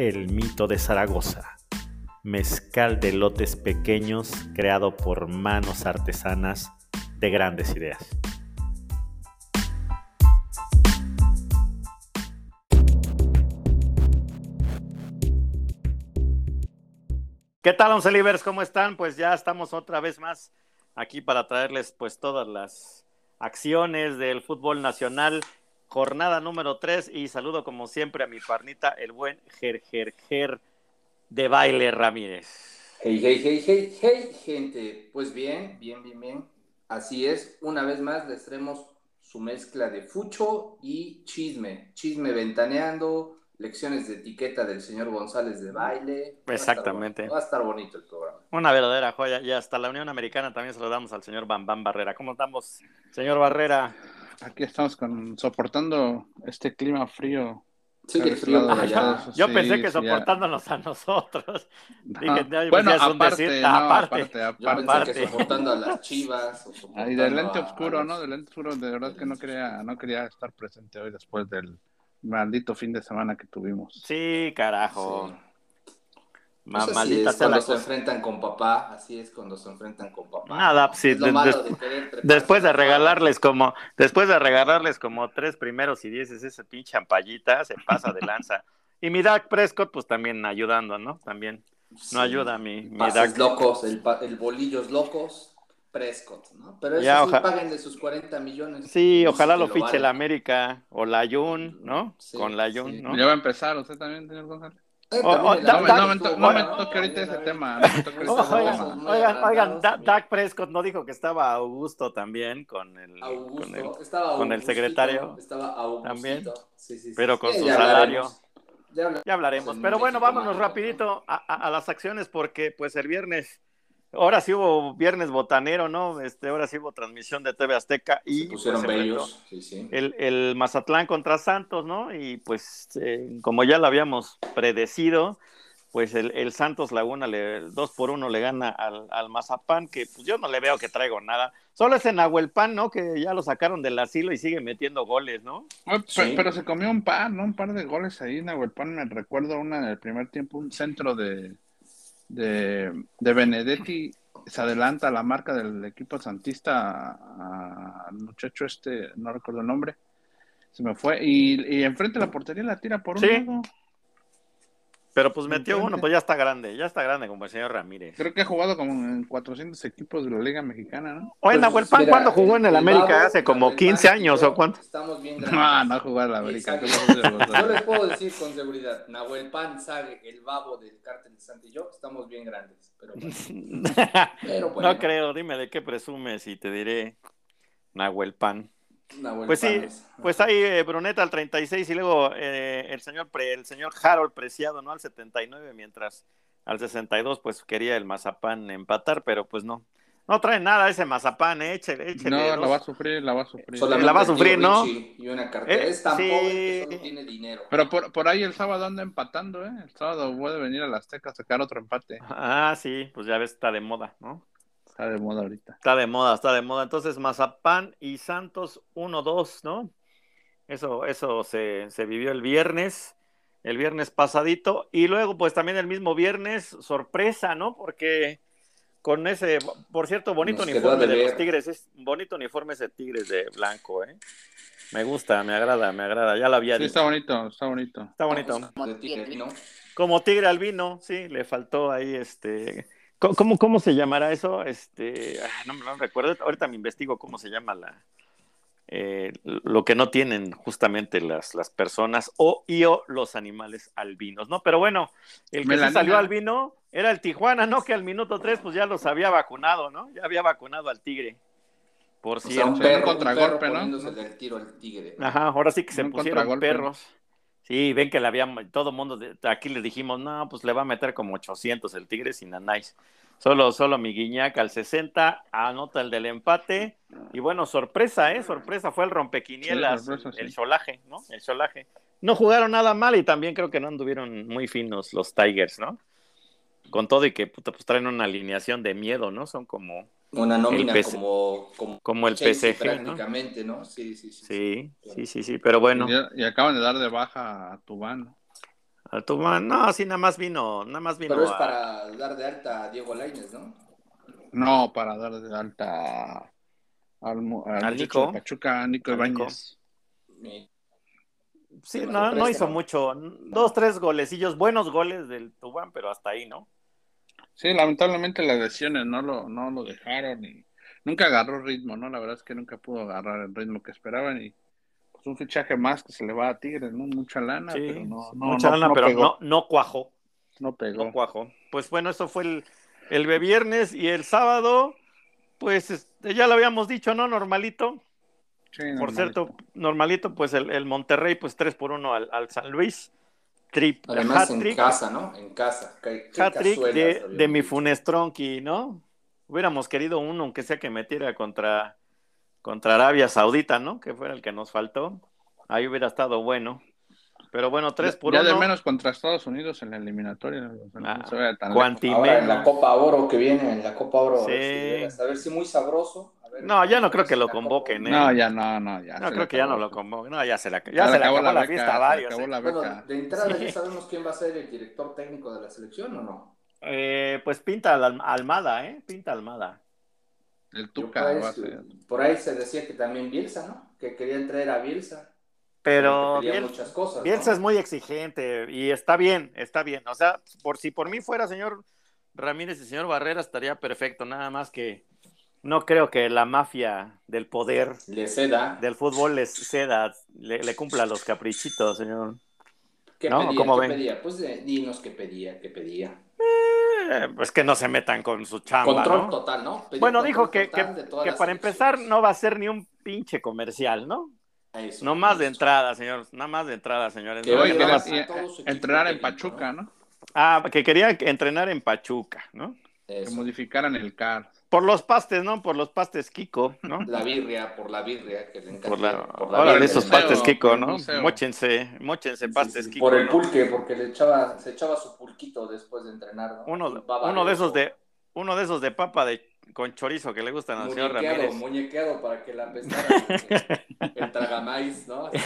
El Mito de Zaragoza, mezcal de lotes pequeños creado por manos artesanas de grandes ideas. ¿Qué tal, Once? ¿Cómo están? Pues ya estamos otra vez más aquí para traerles pues todas las acciones del fútbol nacional jornada número 3 y saludo como siempre a mi parnita, el buen Ger, Ger, de Baile Ramírez. Hey, hey, hey, hey, hey, gente. Pues bien, bien, bien, bien. Así es, una vez más les traemos su mezcla de fucho y chisme. Chisme ventaneando, lecciones de etiqueta del señor González de baile. Exactamente. Va a estar bonito, el programa. Una verdadera joya. Y hasta la Unión Americana también se lo damos al señor Bam Bam Barrera. ¿Cómo estamos, señor Barrera? Aquí estamos con, soportando este clima frío. Sí, que frío por allá. Yo sí, pensé que soportándonos ya. a nosotros. Dije, no, bueno, aparte, decir, no, aparte, aparte, aparte. Yo pensé que soportando a las chivas. y del lente oscuro, ¿no? Del lente oscuro, de verdad que no quería, no quería estar presente hoy después del maldito fin de semana que tuvimos. Sí, carajo. Sí. Ma pues maldita es cuando se enfrentan con papá, así es cuando se enfrentan con papá. Nada, sí, de, de, después de regalarles como, después de regalarles como tres primeros y dieces ese pinche ampallita, se pasa de lanza. y mi Dak Prescott, pues también ayudando, ¿no? También no sí. ayuda mi, mi Dak. locos, el, el bolillos locos, Prescott, ¿no? Pero eso ya, sí paguen de sus 40 millones. Sí, ojalá lo, lo fiche vale. la América o la Jun, ¿no? Sí, Con la Jun, sí. ¿no? Ya va a empezar, usted también, señor González. Eh, no, me, toque ahorita ese tema. No oigan, oigan, oigan Dak Prescott no dijo que estaba Augusto también con el, Augusto, con el, estaba con el secretario. Estaba también, sí, sí, sí. pero con sí, su ya salario. Hablaremos. Ya, hablaremos. ya hablaremos. Pero bueno, vámonos rapidito a, a, a, las acciones porque pues el viernes, ahora sí hubo viernes botanero, ¿no? Este, ahora sí hubo transmisión de TV Azteca y Se pusieron pues, bellos. Sí, sí. El, el, Mazatlán contra Santos, ¿no? Y pues eh, como ya lo habíamos predecido, pues el, el, Santos Laguna le, dos por uno le gana al, al, Mazapán, que pues yo no le veo que traigo nada. Solo es en Nahuelpan, ¿no? Que ya lo sacaron del asilo y sigue metiendo goles, ¿no? Pero, sí. pero, se comió un par, ¿no? Un par de goles ahí en Nahuelpan. Me recuerdo una en el primer tiempo, un centro de, de, de Benedetti. Se adelanta a la marca del equipo santista al muchacho este, no recuerdo el nombre. Se me fue. Y, y enfrente de la portería la tira por un sí. lado. Pero pues metió uno, pues ya está grande, ya está grande como el señor Ramírez. Creo que ha jugado como en 400 equipos de la Liga Mexicana, ¿no? Oye, pues, Nahuel Pan, ¿cuándo jugó en el, el América? Babo, ¿Hace como 15 años o cuánto? Estamos bien grandes. No, no ha jugado en la América. Yo les puedo decir con seguridad, Nahuel Pan, Sague, el babo del cártel de Santi y yo, estamos bien grandes. Pero bueno. pero bueno. No creo, dime de qué presumes y te diré Nahuel Pan. Pues sí, pues ahí eh, Bruneta al 36 y luego eh, el señor Pre, el señor Harold Preciado, ¿no? Al 79, mientras al 62 pues quería el Mazapán empatar, pero pues no. No trae nada ese Mazapán, eh, échele, échele. No, la va a sufrir, la va a sufrir. Solamente la va a sufrir, ¿no? Y una cartera. es tan sí. pobre que solo tiene dinero. Pero por, por ahí el sábado anda empatando, ¿eh? El sábado puede venir a la Azteca a sacar otro empate. Ah, sí, pues ya ves, está de moda, ¿no? Está de moda ahorita. Está de moda, está de moda. Entonces, Mazapán y Santos 1-2, ¿no? Eso, eso se, se, vivió el viernes, el viernes pasadito. Y luego, pues también el mismo viernes, sorpresa, ¿no? Porque con ese, por cierto, bonito Nos uniforme de, de los Tigres, es bonito uniforme ese Tigres de blanco, ¿eh? Me gusta, me agrada, me agrada. Ya lo había sí, dicho. está bonito, está bonito. Está bonito. Como tigre, ¿no? Como tigre albino, sí, le faltó ahí este ¿Cómo, ¿Cómo, se llamará eso? Este, no me lo recuerdo. Ahorita me investigo cómo se llama la, eh, lo que no tienen justamente las, las personas o, y o los animales albinos, ¿no? Pero bueno, el que sí salió albino era el Tijuana, ¿no? Que al minuto 3 pues ya los había vacunado, ¿no? Ya había vacunado al tigre. Por o cierto. sea, un perro, contragolpe, ¿no? Del tiro al tigre. Ajá, ahora sí que se un pusieron perros. Sí, ven que le habíamos, todo el mundo, de- aquí le dijimos, no, pues le va a meter como 800 el Tigre sin Anais. Solo, solo mi Guiñac al 60, anota el del empate. Y bueno, sorpresa, ¿eh? Sorpresa, fue el rompequinielas, Sí, sorpresa, sí. el cholaje, ¿no? El cholaje. No jugaron nada mal y también creo que no anduvieron muy finos los Tigers, ¿no? Con todo y que puta, pues traen una alineación de miedo, ¿no? Son como, Una nómina PC. como, como como el Chelsea PSG, ¿no? prácticamente, ¿no? Sí, sí, sí. Sí, sí, sí, sí, pero bueno. Y, y acaban de dar de baja a Tubán. ¿no? Al Tubán, no, sí, nada más vino, nada más vino Pero es a- para dar de alta a Diego Lainez, ¿no? No, para dar de alta al, al ¿Al Nico? de Pachuca, Nico. Ibáñez. Sí, no, no hizo mucho. Dos, tres golecillos, buenos goles del Tubán, pero hasta ahí, ¿no? Sí, lamentablemente las lesiones no lo, no lo dejaron y nunca agarró ritmo, ¿no? La verdad es que nunca pudo agarrar el ritmo que esperaban y pues un fichaje más que se le va a Tigres, ¿no? Mucha lana, Sí, pero no, no, mucha no- lana, no pero pegó, no, no cuajó, no pegó. no cuajó. Pues bueno, eso fue el, el viernes y el sábado, pues este, ya lo habíamos dicho, ¿no? Normalito. Sí, Por normalito. cierto, normalito, pues el, el Monterrey, pues 3 por 1 al, al San Luis. Trip, Además en casa, ¿no? En casa. Qué- qué de, de mi dicho. Funestronqui, ¿no? Hubiéramos querido uno, aunque sea que metiera contra, contra Arabia Saudita, ¿no? Que fuera el que nos faltó. Ahí hubiera estado bueno. Pero bueno, 3 por ya 1. de menos contra Estados Unidos en la eliminatoria. no Ah, se tan. Ahora en la. Copa Oro que viene, en la Copa Oro, a, ver Sí. si, veras, a ver si muy sabroso. Ver, No, ya no creo que si lo la convoquen, ¿eh? No, ya no, no, ya. No, creo que ya no lo convoco. No, ya se la, ya se le le acabó acabó la la beca, fiesta a varios. acabó ¿eh? la Bueno, de entrada Sí. ya sabemos quién va a ser el director técnico de la selección o no. Eh, pues pinta al- Almada, ¿eh? Pinta Almada. El Tuca por, ahí, va a ser. por ahí se decía que también Bielsa, ¿no? Que querían traer a Bielsa. Pero Biel- muchas cosas. Bielsa ¿no? es muy exigente y está bien, está bien. O sea, por si por mí fuera señor Ramírez y señor Barrera estaría perfecto, nada más que no creo que la mafia del poder Le ceda. del fútbol les ceda, le, le cumpla los caprichitos, señor. ¿Qué No, pedía? ¿cómo ¿Qué ven? pedía? Pues eh, dinos qué pedía, qué pedía. Eh, pues que no se metan con su chamba, control ¿no? total, ¿no? Pedía Bueno, dijo que, para empezar no va a ser ni un pinche comercial, ¿no? Eso, No más de entrada, señor, nada más de entrada, señores. Que No, a entrenar en Pachuca, ¿no? Ah, que quería entrenar en Pachuca, ¿no? Que modificaran el CAR. Por los pastes, ¿no? Por los pastes Kiko, ¿no? La birria, por la birria que le encanta. Por la, por la órale, birria. esos museo, pastes Kiko, por el ¿no? museo. Móchense, móchense Sí, pastes sí, Kiko. Por el ¿no? pulque, porque le echaba, se echaba su pulquito después de entrenar, ¿no? Uno, uno de esos de, uno de esos de papa de con chorizo que le gustan al señor Ramírez. muñequeado para que la apestara el, el tragamais, ¿no?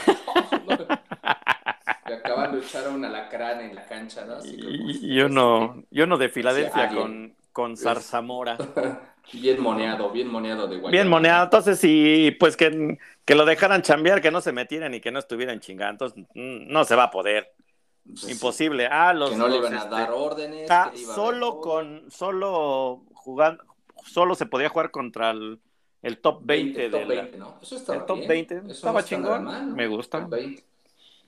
Y acabando de echar un alacrán en la cancha, ¿no? Así como- Y, y uno, y uno de Filadelfia Sí, con, con zarzamora. Bien moneado, bien moneado de guayaba. Bien moneado. Entonces, sí, pues que, que lo dejaran chambear, que no se metieran y que no estuvieran chingando. Entonces, mm, no se va a poder. Pues, Imposible. Ah, los, Que no le iban a este, dar órdenes. ah, que a solo dar con, solo jugando, solo se podía jugar contra el, el top 20, top de la- 20, ¿no? Eso estaba el top bien. 20. Eso Estaba no chingón. mal, ¿no? Me gusta. Top 20.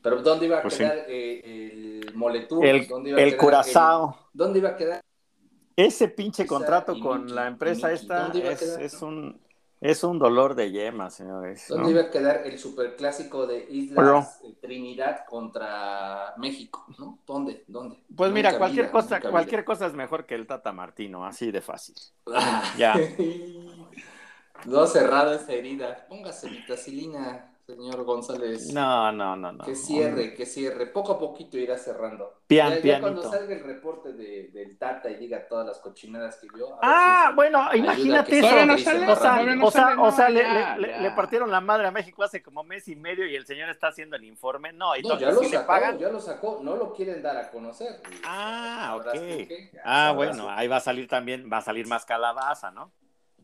Pero ¿dónde iba a Pues quedar eh, el Moletur? El, ¿Dónde iba a el quedar Curazao. el- ¿Dónde iba a quedar? Ese pinche contrato con la empresa esta ¿dónde iba a es, quedar, es no? un es un dolor de yema, señores. ¿Dónde ¿no? iba a quedar el superclásico de Islas Trinidad contra México? ¿no? ¿Dónde? ¿Dónde? Pues mira, Nunca cualquier vida, cosa, cualquier vida. cosa es mejor que el Tata Martino, así de fácil. Ah. Ya. No cerrada esa herida. Póngase vitacilina, señor González. No, no, no, no. Que cierre, que cierre. Poco a poquito irá cerrando. Pian, ya, ya cuando salga el reporte de, del Tata y diga todas las cochinadas que vio. Ah, si- bueno, imagínate eso. No sale, O sea, no o sea, sale, o sea, no, le, partieron la madre a México hace como mes y medio y el señor está haciendo el informe. No, y ya lo sacó, pagan. ya lo sacó, no lo quieren dar a conocer. Ah, ok. Ah, bueno, ahí va a salir también, va a salir más calabaza, ¿no?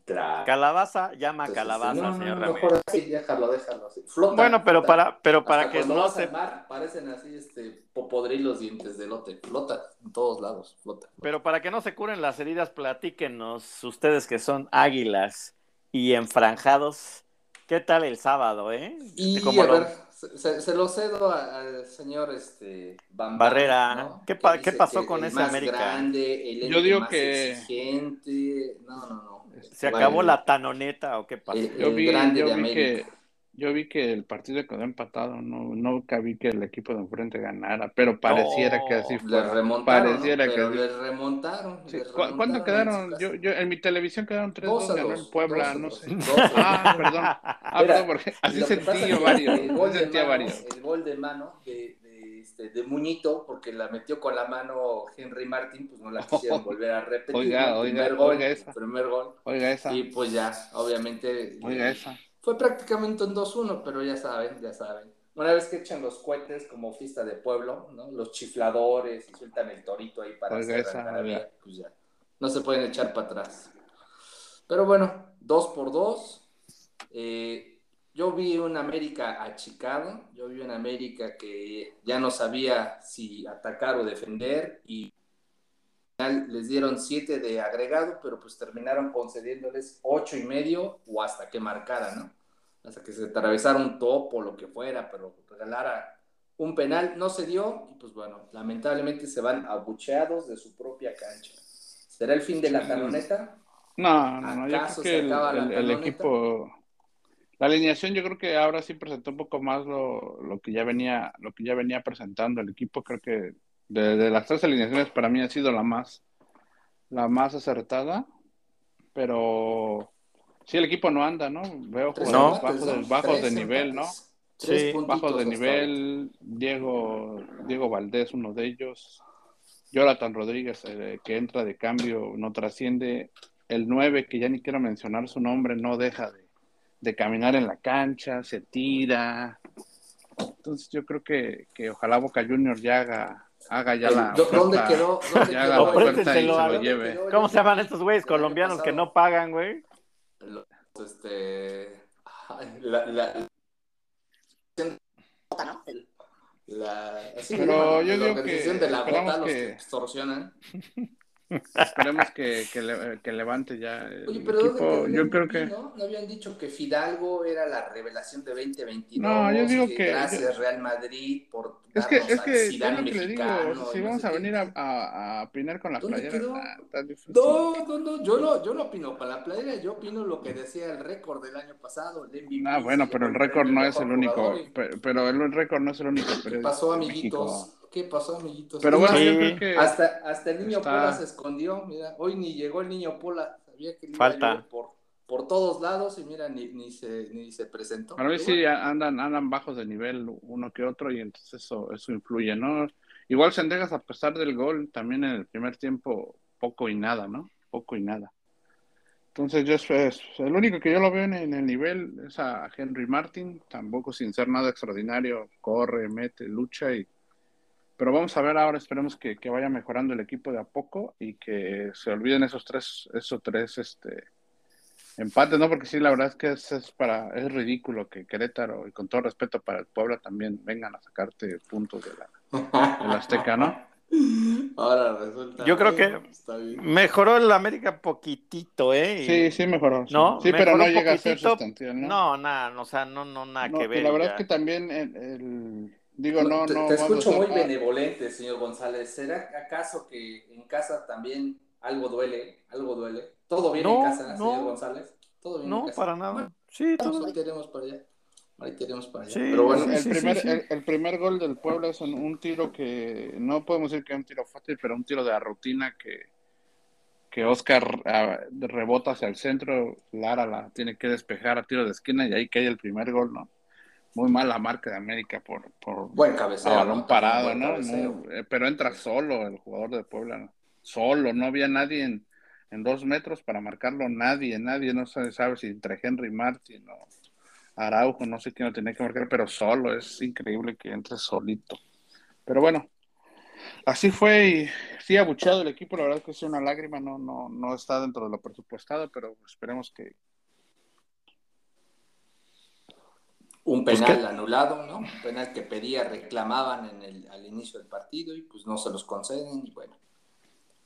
Tra- Calabaza llama Entonces, calabaza, no, señor no, Ramírez. mejor así, déjalo, déjalo así. Flota, Bueno, pero flota. para, pero Hasta para que no se mar, parecen así, este, popodrilos dientes de lote. Flota en todos lados, flota. Pero para que no se curen las heridas, platíquenos ustedes que son águilas y enfranjados. ¿Qué tal el sábado, eh? Y Como a lo- ver, se, se- lo cedo a- al señor este, Bam Bam, Barrera. ¿no? ¿Qué Que pa- qué pasó que con ese América? grande, el Yo digo más que- exigente. No, no, no. ¿Se Vale. acabó la tanoneta o qué pasó? El- Yo vi, grande yo de vi que, América. yo vi que el partido quedó empatado, no, nunca vi que el equipo de enfrente ganara, pero pareciera que así fue. Les remontaron, remontaron. Sí, les ¿cu- ¿Cuánto remontaron quedaron? en Yo, yo, en mi televisión quedaron 3 Dos 2 a ganó dos, el Puebla, dos a no sé. dos. Ah, perdón. Ah, Mira, perdón, porque así sentí yo varios. El gol, sentía mano, varios. el gol de mano de, este, de Muñito, porque la metió con la mano Henry Martin, pues no la quisieron volver a repetir. Oiga, primer gol, oiga esa. primer gol. Oiga esa, Y pues ya, obviamente. oiga esa. Fue prácticamente un 2-1, pero ya saben, ya saben. Una vez que echan los cohetes como fiesta de pueblo, ¿no? Los chifladores y sueltan el torito ahí para Oiga, hacer esa, oiga. pues ya. No se pueden echar para atrás. Pero bueno, dos por dos. Eh, yo vi un América achicado, yo vi un América que ya no sabía si atacar o defender y al final les dieron siete de agregado, pero pues terminaron concediéndoles ocho y medio o hasta que marcara, ¿no? Hasta que se atravesara un topo o lo que fuera, pero regalara un penal, no se dio y pues bueno, lamentablemente se van abucheados de su propia cancha. ¿Será el fin de la taloneta? No, no, no, yo ¿Acaso creo que el, equipo, la alineación yo creo que ahora sí presentó un poco más lo, lo que ya venía, lo que ya venía presentando el equipo, creo que de, de las tres alineaciones para mí ha sido la más, la más acertada, pero sí el equipo no anda, ¿no? Veo jugadores No. bajos, de, bajos de nivel, ¿no? Sí, Bajos de nivel, Diego, Diego Valdés, uno de ellos, Jonathan Rodríguez, eh, que entra de cambio, no trasciende, el 9, que ya ni quiero mencionar su nombre, no deja de, de caminar en la cancha, se tira. Entonces yo creo que, que ojalá Boca Juniors ya haga, haga ya la ¿Dó- ¿Dónde oferta, quedó? ¿Dónde ya haga quedó? la oferta y se lo ¿Dónde lleve. quedó ¿Cómo se llaman estos güeyes colombianos que no pagan, güey? Este, la, la, la, así Pero yo la digo que de la bota, los que extorsionan. Esperemos que, que, le- que levante ya el Oye, pero ¿dónde equipo. Yo creo que ¿no? ¿No habían dicho que Fidalgo era la revelación de 2022? No, yo digo que- Gracias, Real Madrid, por Es que, es que es Zidane lo que le digo, mexicano, si no vamos a venir a, a, a opinar con la ¿Dónde playera, quedó? está, está difícil. No, no, no, yo no, yo no opino para la playera, yo opino lo que decía el récord del año pasado, el MVP. Ah, bueno, pero el récord no es el único, pero, pero el récord no es el único ¿Qué pasó, de México. ¿Qué pasó, amiguitos? Pero bueno, más, yo Sí. creo que hasta, hasta el niño está- Pola se escondió, mira, hoy ni llegó el niño Pola, sabía que le iba Falta. por, por todos lados y mira, ni, ni, se, ni se presentó. para mí sí bueno, andan, andan bajos de nivel uno que otro y entonces eso, eso influye, ¿no? Igual Sendejas a pesar del gol, también en el primer tiempo poco y nada, ¿no? Poco y nada. Entonces yo es, el único que yo lo veo en, en el nivel es a Henry Martin, tampoco sin ser nada extraordinario, corre, mete, lucha y pero vamos a ver ahora, esperemos que, que vaya mejorando el equipo de a poco y que se olviden esos tres, esos tres este empates, ¿no? Porque sí, la verdad es que es, es para, es ridículo que Querétaro, y con todo respeto para el Puebla, también vengan a sacarte puntos de la, del Azteca, ¿no? Ahora resulta. Yo creo que- Está bien. Mejoró el América poquitito, ¿eh? Sí, sí mejoró. Sí, ¿No? sí pero no llega a ser sustancial, ¿no? No, nada, o sea, no, no, nada No, que ver. la verdad ya. es que también el, el- digo, no, te, no. te escucho muy benevolente, señor González. ¿Será acaso que en casa también algo duele? ¿Algo duele? ¿Todo bien No, en casa, no. señor González? ¿Todo bien en No, casa? para nada. Bueno, Sí, vamos, todo ahí tenemos para allá. Ahí tenemos para allá. Sí, Pero bueno, el, sí, primer, sí. El, el primer gol del Puebla es un, un tiro que no podemos decir que es un tiro fácil, pero un tiro de la rutina que, que Oscar ah, rebota hacia el centro, Lara la tiene que despejar a tiro de esquina y ahí cae el primer gol, ¿no? Muy mala marca de América por, por buen cabeceo. balón ¿no? parado, ¿no? cabeceo. Eh, pero entra solo el jugador de Puebla, ¿no? solo, no había nadie en, en dos metros para marcarlo, nadie, nadie, no se sabe si entre Henry Martin o Araujo, no sé quién lo tenía que marcar, pero solo, es increíble que entre solito. Pero bueno, así fue y sí, abucheado el equipo, la verdad es que es una lágrima, no, no, no está dentro de lo presupuestado, pero esperemos que, Un Pues penal anulado, ¿no? Un penal que pedía, reclamaban en el, al inicio del partido y pues no se los conceden y bueno.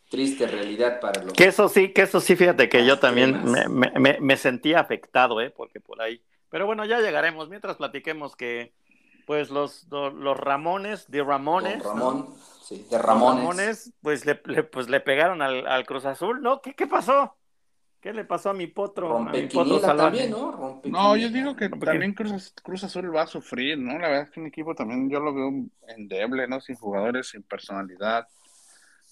Triste realidad para los... Que eso sí, que eso sí, fíjate que yo también me, me, me, me sentí afectado, ¿eh? Porque por ahí. Pero bueno, ya llegaremos. Mientras platiquemos que, pues, los, los, los Ramones, de Ramones. Don ¿no? Ramón, sí, de Los Ramones. Ramones, pues le, le- pues le pegaron al, al Cruz Azul, ¿no? ¿Qué, qué pasó? ¿Qué ¿Qué le pasó a mi potro? A mi Rompe potro quiniela Salvaje? también, ¿no? Rompe No, yo digo que también Cruz, Cruz Azul va a sufrir, ¿no? La verdad es que un equipo también yo lo veo endeble, ¿no? Sin jugadores, sin personalidad.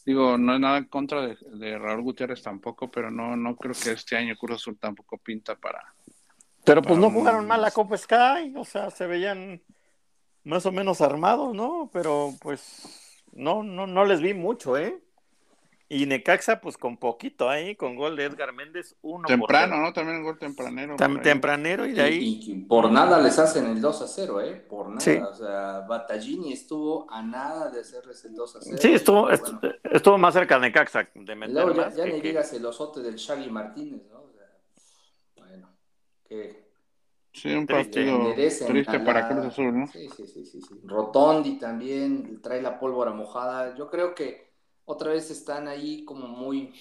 Digo, no es nada en contra de, de Raúl Gutiérrez tampoco, pero no, no creo que este año Cruz Azul tampoco pinta para... Pero pues no un- jugaron mal la Copa Sky, o sea, se veían más o menos armados, ¿no? Pero pues no, no, no les vi mucho, ¿eh? Y Necaxa, pues con poquito ahí, con gol de Edgar Méndez, uno Temprano, por ¿no? También un gol tempranero. tempranero y de ahí. Y, y por nada les hacen el 2 a 0, ¿eh? Por nada. Sí. O sea, Battaglini estuvo a nada de hacerles el 2 a 0. Sí, estuvo, Y, est- bueno, estuvo más cerca de Necaxa de meter luego ya, ya que- ni que- digas el osote del Shaggy Martínez, ¿no? O sea, bueno, que Sí, un partido triste para Cruz Azul, ¿no? Sí, sí, sí, sí, sí. Rotondi también trae la pólvora mojada. Yo creo que otra vez están ahí como muy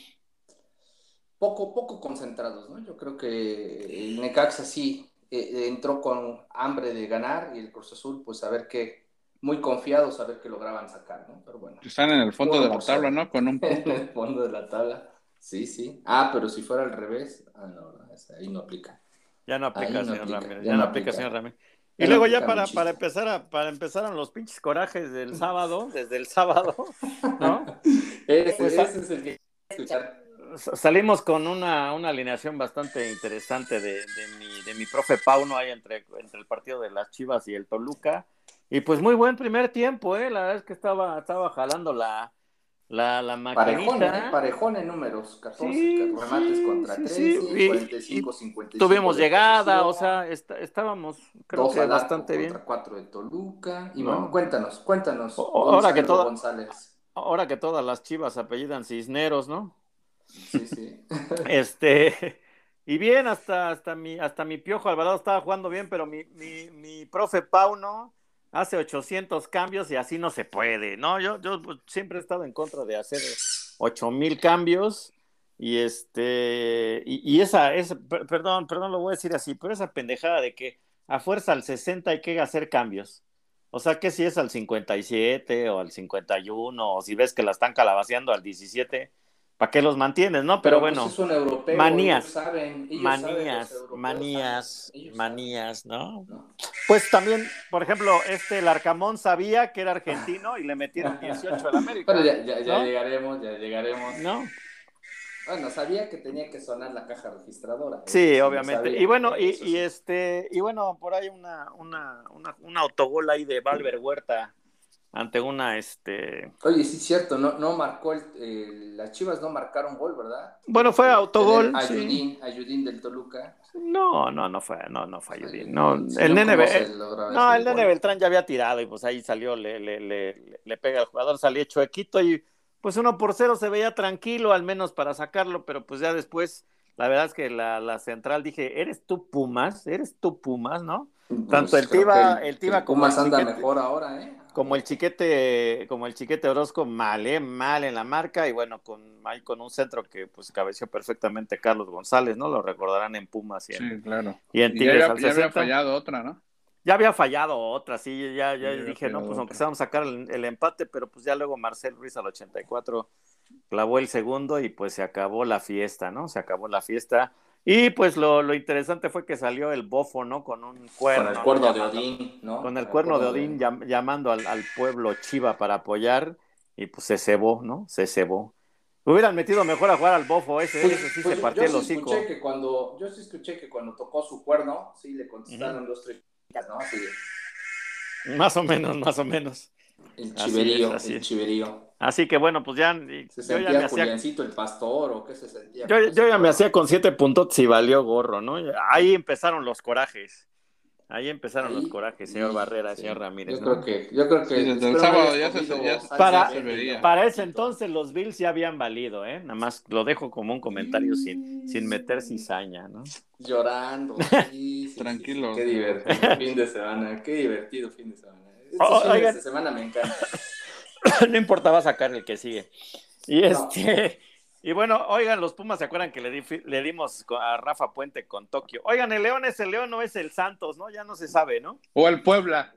poco, poco concentrados, ¿no? Yo creo que el Necaxa sí eh, entró con hambre de ganar y el Cruz Azul, pues a ver qué, muy confiados a ver qué lograban sacar, ¿no? Pero bueno, Están en el fondo de la tabla, ¿no? Con un en el fondo de la tabla. Sí, sí. Ah, pero si fuera al revés, ah, no, ahí no aplica. Ya no aplica, no señor aplica, Ramírez. ya Ya, no aplica, aplica. señor Ramírez. Y luego ya para, para empezar a, para empezaron los pinches corajes del sábado, desde el sábado, ¿no? Ese, Pues, ese es el que escuchar. S- Salimos con una, una alineación bastante interesante de, de mi, de mi profe Pauno ahí entre, entre el partido de las Chivas y el Toluca. Y pues muy buen primer tiempo, ¿eh? La verdad es que estaba, estaba jalando la, la, la Parejón, ¿eh? maquinita. Parejón en números, 14 Sí, remates sí, contra sí, 13, sí. Y- 45, 55. Tuvimos llegada, o sea, est- estábamos creo que bastante bien. contra 4 de Toluca. Y No. bueno, cuéntanos, cuéntanos. O- ahora que toda- González. Ahora que todas las Chivas apellidan Cisneros, ¿no? Sí, sí. Este, y bien, hasta, hasta, mi, hasta mi Piojo Alvarado estaba jugando bien, pero mi, mi, mi profe Pauno hace 800 cambios y así no se puede, ¿no? Yo, yo pues, siempre he estado en contra de hacer 8000 cambios y este, y, y esa, esa, per- perdón, perdón, lo voy a decir así, pero esa pendejada de que a fuerza al 60 hay que hacer cambios. O sea, que si es al 57 o al 51, o si ves que la están calabaceando al 17, ¿para qué los mantienes, no? Pero, bueno, pues es un europeo, manías, ellos saben, ellos manías, manías, saben, manías, ¿no? Pues también, por ejemplo, este el Arcamón sabía que era argentino y le metieron 18 al América. Bueno, ya, ya, ya ¿no? llegaremos, ya llegaremos. ¿No? Bueno, sabía que tenía que sonar la caja registradora. Sí, Eso lo obviamente. Y bueno, y, y sí. este, y bueno, por ahí una, una, una, un autogol ahí de Valver Huerta ante una, este, Oye, sí es cierto, no, no marcó el, las Chivas no marcaron gol, ¿verdad? bueno, fue autogol. Tener sí. Ayudín, Ayudín del Toluca. No, no, no fue, no, no fue Ayudín. No, el nene, ¿cómo Be- se logra no, el nene? Beltrán ya había tirado y pues ahí salió, le, le, le, le pega al jugador, salía chuequito y pues uno por cero se veía tranquilo, al menos para sacarlo, pero pues ya después, la verdad es que la, la central dije, ¿eres tú Pumas? ¿Eres tú Pumas, no? Tanto Pues el creo Tiva- que el Tiva como Pumas el anda Chiquete. mejor ahora, ¿eh? Como el chiquete, como el chiquete Orozco, mal, ¿eh? mal en la marca, y bueno, con ahí con un centro que pues cabeció perfectamente Carlos González, ¿no? Lo recordarán en Pumas y en, Sí, claro. y en Y ya Tigres había, al ya había 60. fallado otra, ¿no? Ya había fallado otra, sí, ya, ya dije, no, pues aunque sea, vamos a sacar el, el empate, pero pues ya luego Marcel Ruiz al 84 clavó el segundo y pues se acabó la fiesta, ¿no? Se acabó la fiesta. Y pues lo, lo interesante fue que salió el bofo, ¿no? Con un cuerno. Con el ¿no? cuerno de Odín, ¿no? Con el cuerno de Odín llam- llamando al, al pueblo Chiva para apoyar y pues se cebó, ¿no? Se cebó. Hubieran metido mejor a jugar al bofo ese, Pues- ese sí pues se yo- partió yo el sí hocico. escuché que cuando, yo sí escuché que cuando tocó su cuerno, sí le contestaron dos, tres ¿no? Así de, Más o menos, más o menos. el Así chiverío, es, así el chiverío. Así que bueno, pues ya, Se yo ya me sentía hacía el pastor o qué se sentía. Yo, con yo ya me cuerno? hacía con siete puntos y valió gorro, ¿no? Ahí empezaron los corajes. Ahí empezaron Ahí, los corajes, señor Barrera, sí. señor Ramírez. Yo ¿no? creo que, yo creo que. Sí, desde el sábado ya se- ya- Para- ese entonces los Bills ya habían valido, ¿eh? Nada más lo dejo como un comentario sin, sin meter cizaña, ¿no? Llorando. Sí, sí, Tranquilo. sí, Qué divertido fin de semana. Qué divertido fin de semana. Estos fines de semana me encantan. no importaba sacar el que sigue. Y este, y bueno, oigan, los Pumas se acuerdan que le, di- le dimos a Rafa Puente con Tokio. Oigan, el León es el León, no es el Santos, ¿no? Ya no se sabe, ¿no? O el Puebla.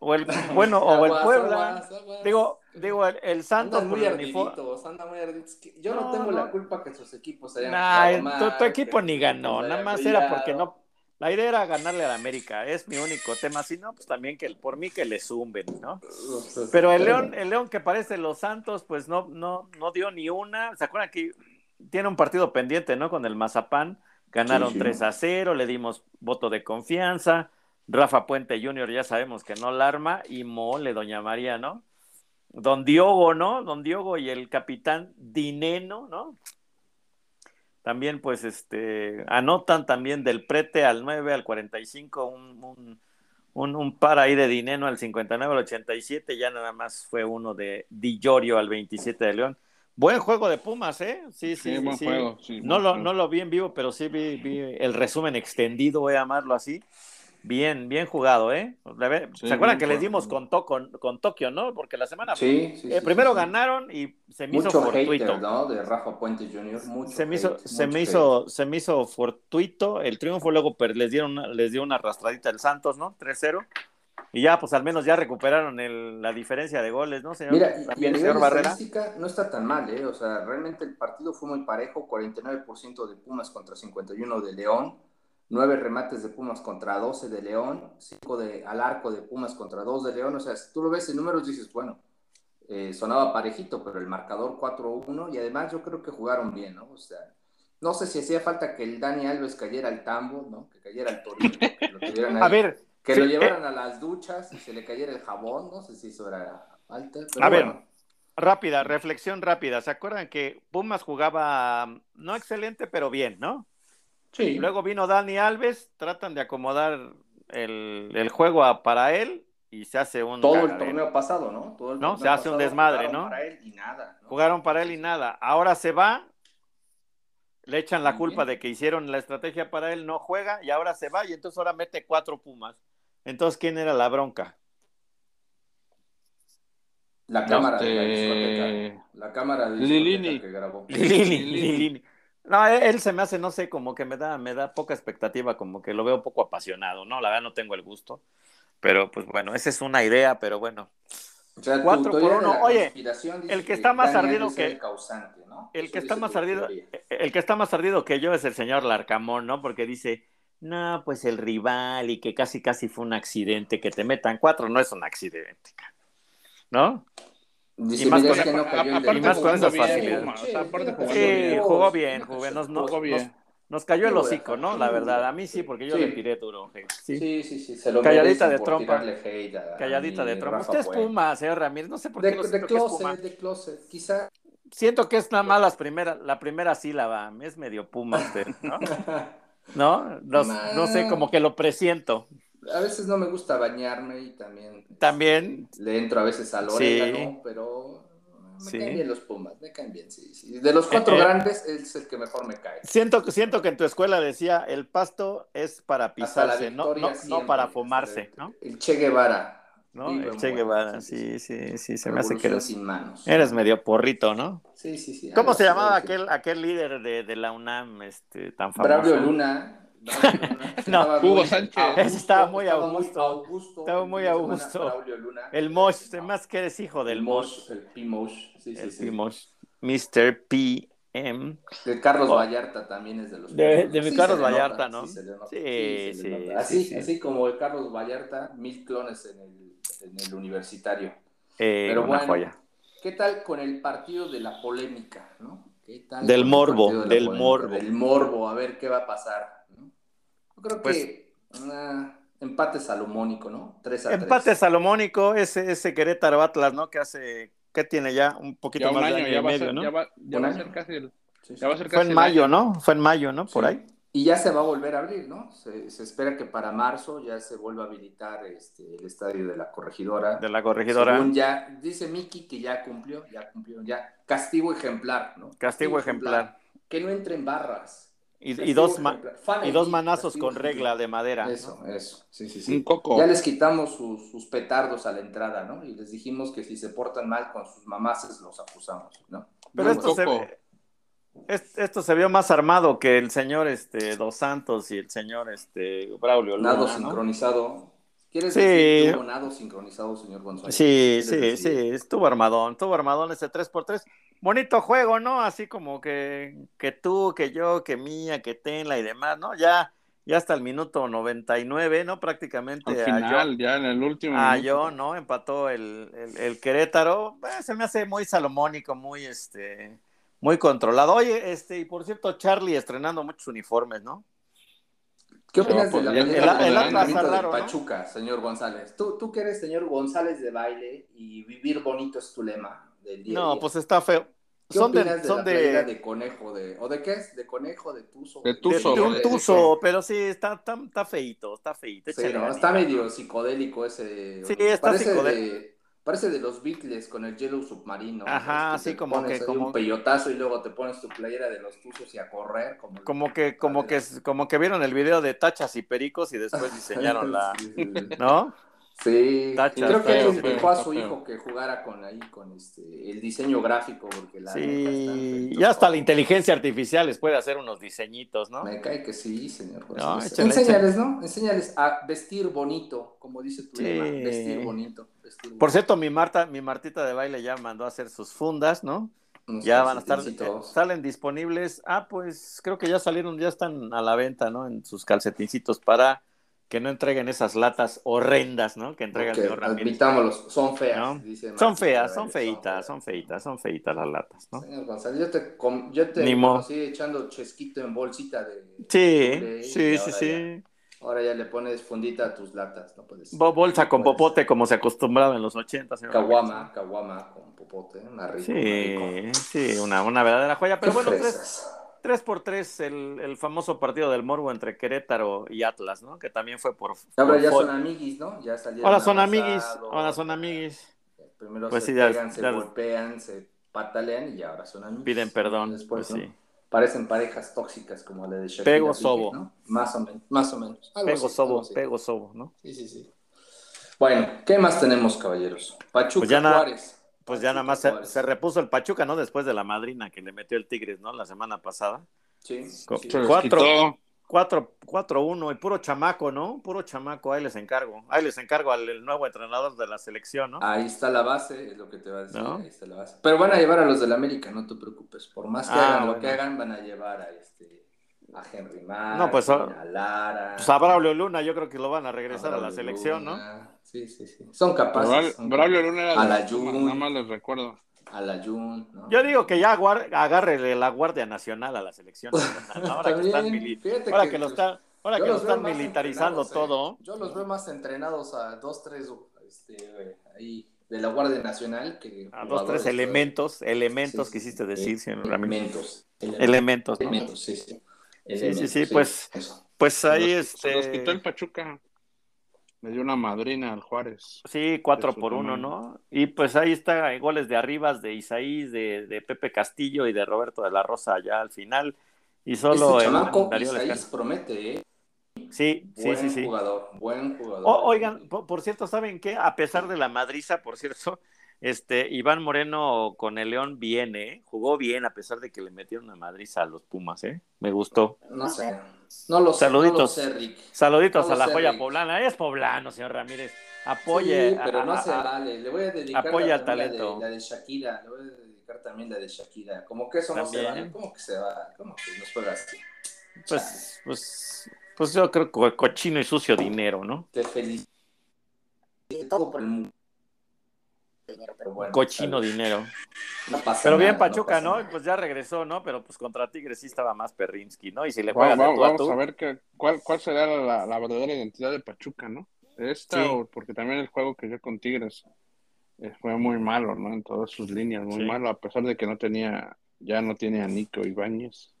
O el, bueno, o el Puebla. aguas, aguas. Digo, digo, el, el Santos Andan muy ardiditos, andan muy ardiditos. Yo no, No, tengo no. la culpa que sus equipos hayan Nah, tu- mal, tu, equipo que ni ganó, nada más era porque no. La idea era ganarle al América, es mi único tema. Si no, pues también que por mí que le zumben, ¿no? Pero el León, el León que parece los Santos, pues no, no, no dio ni una. ¿Se acuerdan que tiene un partido pendiente, ¿no? Con el Mazapán. Ganaron Sí, sí. 3 a 0, le dimos voto de confianza. Rafa Puente Jr. ya sabemos que no la arma. Y mole, doña María, ¿no? Don Diogo, ¿no? Don Diogo y el capitán Dineno, ¿no? También, pues, este, anotan también del prete al 9 al 45, un, un, un, un par ahí de Dineno al 59 al 87, ya nada más fue uno de Di Llorio al 27 de León. Buen juego de Pumas, ¿eh? Sí, sí, Sí, buen sí. juego, sí, no, buen lo, juego. no lo vi en vivo, pero sí vi, vi el resumen extendido, voy a llamarlo así. Bien, bien jugado, ¿eh? Sí, ¿Se acuerdan que les dimos con, To- con, con Tokio, no? Porque la semana Sí, sí, eh, sí, primero ganaron y se me hizo Mucho fortuito. hater, ¿no? De Rafa Puente Jr. Mucho se me hizo, hate, se mucho me hate. hizo, se me hizo fortuito el triunfo, luego per- les dieron una- les dio una arrastradita el Santos, ¿no? 3-0. Y ya, pues al menos ya recuperaron el- la diferencia de goles, ¿no, señor? Mira, y- y, a También, nivel señor Barrera. estadística no está tan mal, ¿eh? O sea, realmente el partido fue muy parejo, 49% de Pumas contra 51 de León, 9 remates de Pumas contra 12 de León, 5 de, al arco de Pumas contra 2 de León, o sea, si tú lo ves en números dices, bueno, eh, sonaba parejito, pero el marcador 4-1 y además yo creo que jugaron bien, ¿no? O sea, no sé si hacía falta que el Dani Alves cayera al tambo, ¿no? Que cayera al torito, que lo tuvieran ahí. A ver, Que sí, lo eh, llevaran a las duchas y se le cayera el jabón, no sé si eso era falta. Pero A ver, rápida, reflexión rápida. ¿Se acuerdan que Pumas jugaba mm, no excelente, pero bien, ¿no? Sí. Luego vino Dani Alves, tratan de acomodar el, el juego a- para él y se hace un todo el torneo pasado, ¿no? Todo el No, torneo se hace un desmadre, jugaron ¿no? Para él y nada. ¿no? Jugaron para él y nada. Ahora se va, le echan la Muy culpa bien. de que hicieron la estrategia para él, no juega y ahora se va y entonces ahora mete cuatro Pumas. Entonces, ¿quién era la bronca? La cámara de la Este, discoteca. La cámara de Lilini. discoteca que grabó. Lilini, Lilini. Lilini. No, él él se me hace, no sé, como que me da, me da poca expectativa, como que lo veo poco apasionado, ¿no? La verdad no tengo el gusto. Pero pues bueno, esa es una idea, pero bueno. O sea, tu Cuatro por uno. Oye, el que está más ardido que- el causante, ¿no? El Eso que está más ardido, teoría. el que está más ardido que yo es el señor Larcamón, ¿no? Porque dice, no, pues el rival y que casi casi fue un accidente, que te metan cuatro no es un accidente, ¿no? Y más con- que no cayó y más con esas facilidades. Sí, jugó bien, jugó bien, nos, nos- Jugó bien. nos- nos cayó el hocico. ¿no? La verdad, a mí sí, porque yo Sí. le tiré duro. Sí. Sí, sí, sí, se lo Calladita de trompa. Calladita de trompa. Usted es. Puma, señor Ramírez, no sé por qué De, lo de siento que es Puma. closet, de closet. Quizá Siento que es nada más las primeras, la primera sílaba, es medio Puma usted, ¿no? ¿No? Los- no sé, como que lo presiento. A veces no me gusta bañarme y también También, le entro a veces al Sí. orégano, pero me Sí. caen bien los Pumas, me caen bien, sí, sí. De los cuatro Eh, eh. grandes es el que mejor me cae. siento, que- siento que en tu escuela decía, el pasto es para pisarse, no, para fumarse, ¿no? El Che Guevara. El Che Guevara, sí, sí, sí, sí, se me hace que eres, sin manos. eres medio porrito, ¿no? Sí, sí, sí. ¿Cómo algo se llamaba aquel, aquel líder de, de la UNAM este, tan famoso? Braulio Luna. No, Hugo Sánchez. Ese estaba muy estaba Augusto. Augusto. Estaba el muy. Braulio Luna. El Mosh, No. más que eres hijo del El Mosh. El P-Mosh. Sí, sí, El sí. P-Mosh. Mr. PM. De Carlos Oh. Vallarta también es de los De- de mi Sí Carlos Vallarta, nota, ¿no? Sí, Sí, sí, sí, Así, sí. así como el Carlos Vallarta, mil clones en el, en el universitario. Eh, Pero una bueno, joya. ¿qué tal con el partido de la polémica? ¿no? ¿Qué tal Del morbo, de del polémica? morbo. Del morbo, a ver qué va a pasar. Creo Pues- que un empate salomónico, ¿no? 3 a 3. Empate salomónico, ese, ese Querétaro Atlas, ¿no? Que hace, ¿qué tiene ya? Un poquito Ya un más de año, ya y va a medio, ser, ¿no? ya va, ya Un va a ser casi el, Sí, sí. ya va a ser Fue en el mayo, año. ¿no? Fue en mayo, ¿no? Por Sí. ahí. Y ya se va a volver a abrir, ¿no? Se, se espera que para marzo ya se vuelva a habilitar este, el estadio de la corregidora. De la corregidora. Según ya, dice Miki que ya cumplió, ya cumplió, ya. Castigo ejemplar, ¿no? Castigo ejemplar. Que no entren barras. Y, dos, ma- y dos manazos con regla de madera. ¿no? Eso, eso. Sí, sí, Un sí. coco. Ya les quitamos sus, sus petardos a la entrada, ¿no? Y les dijimos que si se portan mal con sus mamaces los acusamos, ¿no? Pero Un esto se, ve- esto se vio más armado que el señor este, Dos Santos y el señor este, Braulio Luna, Nado ¿no? sincronizado. ¿Quieres Sí. decir que hubo nado sincronizado, señor González? Sí, ¿Quieres sí, decir? sí, estuvo armadón, estuvo armadón ese 3x3. Bonito juego, ¿no? Así como que, que tú, que yo, que mía, que Tenla y demás, ¿no? Ya, ya hasta el minuto 99, ¿no? Prácticamente Al final, ya en el último. Ah, yo, ¿no? Empató el, el, el Querétaro. Eh, se me hace muy salomónico, muy, este, muy controlado. Oye, este, y por cierto, Charlie estrenando muchos uniformes, ¿no? ¿Qué opinas No, pues, de la pelea el- el Atlas entrenamiento de raro, ¿no? Pachuca, señor González? Tú, tú que eres señor González de baile y vivir bonito es tu lema del día a No, día. pues está feo. ¿Qué Son de, de, son la playera de, de conejo de o de qué es? ¿De conejo, de tuzo? De de- tuzo, de un de- tuzo, pero sí, está, está, está feito, está feito. Sí, ¿no? Está medio psicodélico ese. Sí, está parece psicodélico. De, parece de los Beatles con el Yellow Submarino. Ajá, Es sí, como pones que- como- un peyotazo y luego te pones tu playera de los tuzos y a correr. Como, Como que, como que, como que vieron el video de tachas y pericos y después diseñaron la, Sí, sí, sí. ¿no? Sí, Tachas, y creo que él a su hijo que jugara con ahí con este el diseño gráfico porque la Sí, ya hasta ¿no? la inteligencia artificial les puede hacer unos diseñitos, ¿no? Me cae que sí, señor. No, González. échale, Enséñales, ¿no? Enséñales a vestir bonito, como dice tu Sí. lema, vestir bonito. vestir Por bonito. cierto, mi Marta, mi Martita de baile ya mandó a hacer sus fundas, ¿no? Ya van a estar, eh, salen disponibles. Ah, pues creo que ya salieron, ya están a la venta, ¿no? En sus calcetincitos para que no entreguen esas latas horrendas, ¿no? Que entregan okay, Admitámoslos, son feas. ¿no? Dice son feas, son feitas, son feitas, son feitas las latas, ¿no? Señor González, yo te, com yo te conocí echando chesquito en bolsita de... Sí, de, sí, sí, sí. Ahora ya le pones fundita a tus latas, no puedes... Bolsa con puedes. popote como se acostumbraba en los 80, señor. Caguama, caguama con popote, una rica. Sí, rico. sí, una, una verdadera joya, pero bueno, pues, fresas. pues... 3 por 3 el, el, famoso partido del Morbo entre Querétaro y Atlas, ¿no? Que también fue por. Ahora ya son amiguis, ¿no? Ya salieron. Ahora son amiguis, ahora son amiguis. Eh, primero pues se sí, pegan, se golpean, se patalean y ahora son amiguis. Piden perdón. Después, pues. Parecen parejas tóxicas como la de Shakira. Pego Sobo. ¿no? Más o menos. Más o menos. Pego Sobo, Pego Sobo, ¿no? Sí, sí, sí. Bueno, ¿qué más tenemos, caballeros? Pachuca pues Juárez. Pues ya nada más se, Juárez. se repuso el Pachuca, ¿no? Después de la madrina que le metió el Tigres, ¿no? La semana pasada. Sí, sí. Se les Cuatro. quitó. 4 4-1 y puro chamaco, ¿no? Puro chamaco, ahí les encargo. Ahí les encargo al el nuevo entrenador de la selección, ¿no? Ahí está la base, es lo que te va a decir. ¿No? Ahí está la base. Pero van a llevar a los del América, no te preocupes. Por más que Ah, hagan lo que hagan, van a llevar a este a Henry Martin, No, pues, ah, a Lara. Pues a Braulio Luna yo creo que lo van a regresar a la selección, ¿no? Sí, sí, sí. Son capaces. Braulio son Braulio capaces. Luna era A la Jun. nada más les recuerdo. A la Jun, ¿no? Yo digo que ya aguar- agárrele la Guardia Nacional a la selección. nacional, Ahora que están, También, mili- fíjate ahora que que lo están, ahora que lo militarizando eh. todo. Yo los veo más entrenados a dos, tres este, ahí de la Guardia Nacional que A dos, tres elementos, elementos Sí, quisiste decir, señor. Elementos. Elementos, ¿no? Elementos, sí, sí. Sí, sí, sí, pues, eso. Pues ahí Se los- se los este. quitó el Pachuca. Le dio una madrina al Juárez. Sí, cuatro por uno. ¿no? Y pues ahí está, hay goles de Arribas, de Isaí, de, de Pepe Castillo y de Roberto de la Rosa allá al final. Y solo Este el chamaco Lescano. promete, ¿eh? Sí, sí, Buen sí, sí. jugador, buen jugador. O- oigan, por, por cierto, ¿saben qué? A pesar de la madriza, por cierto, este Iván Moreno con el León viene, ¿eh? jugó bien a pesar de que le metieron una madriza a los Pumas, ¿eh? Me gustó. No sé. No lo sé. Saluditos. No lo sé, Rick. Saluditos No lo a la sé, joya Rick. poblana. Es poblano, señor Ramírez. Apoye. Sí, pero a- no a- se vale. Le voy a dedicar apoya al talento. La, de, la de Shakira. Le voy a dedicar también la de Shakira. Como que eso no se vale. ¿Cómo que se va? ¿Cómo que nos juega así? Pues, pues, pues yo creo que cochino y sucio dinero, ¿no? Te felicito. Todo por el mundo. Pero bueno, Cochino dinero. No pasa Pero bien nada, Pachuca, ¿no? nada. Pues ya regresó, ¿no? Pero pues contra Tigres sí estaba más Perrinsky, ¿no? Y si le Va- juegas tú a vamos tú, a ver que, cuál, cuál será la, la verdadera identidad de Pachuca, ¿no? Esta Sí. o porque también el juego que dio con Tigres eh, fue muy malo, ¿no? En todas sus líneas, muy Sí. malo, a pesar de que no tenía, ya no tiene a Nico Ibáñez.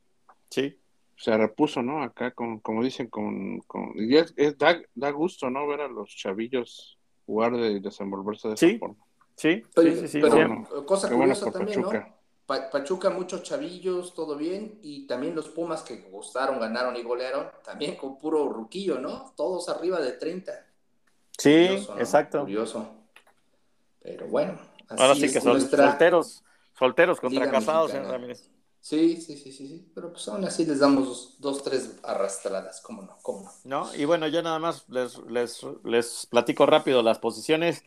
sí. Se repuso, ¿no? Acá, con, como dicen, con... con y es- es- da, da gusto, ¿no? Ver a los chavillos jugar de- y desenvolverse de Sí. esa forma. Sí, Pero, sí, sí, sí. pero, sí. bueno. cosa bueno curiosa también, Pachuca. ¿no? Pa- Pachuca, muchos chavillos, todo bien, y también los Pumas que gustaron, ganaron y golearon, también con puro ruquillo, ¿no? Todos arriba de 30. Sí, Curioso, ¿no? exacto. Curioso. Pero bueno, así Ahora sí es que son nuestra solteros, solteros contra Liga casados, señor Ramírez. Sí, sí, sí, sí, sí, pero pues aún así les damos dos, tres arrastradas, ¿cómo no? ¿Cómo no? ¿No? Y bueno, ya nada más les, les, les platico rápido las posiciones.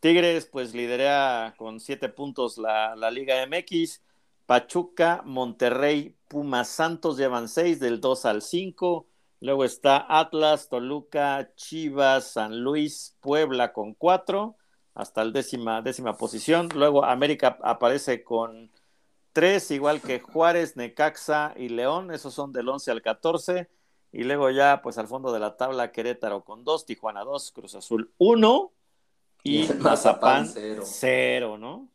Tigres, pues lidera con siete puntos la, la Liga MX. Pachuca, Monterrey, Pumas Santos llevan seis, del 2 al 5. Luego está Atlas, Toluca, Chivas, San Luis, Puebla con cuatro, hasta el décima, décima posición. Luego América aparece con tres, igual que Juárez, Necaxa y León, esos son del 11 al 14. Y luego ya, pues al fondo de la tabla, Querétaro con dos, Tijuana dos, Cruz Azul uno y Mazapán cero. cero, ¿no?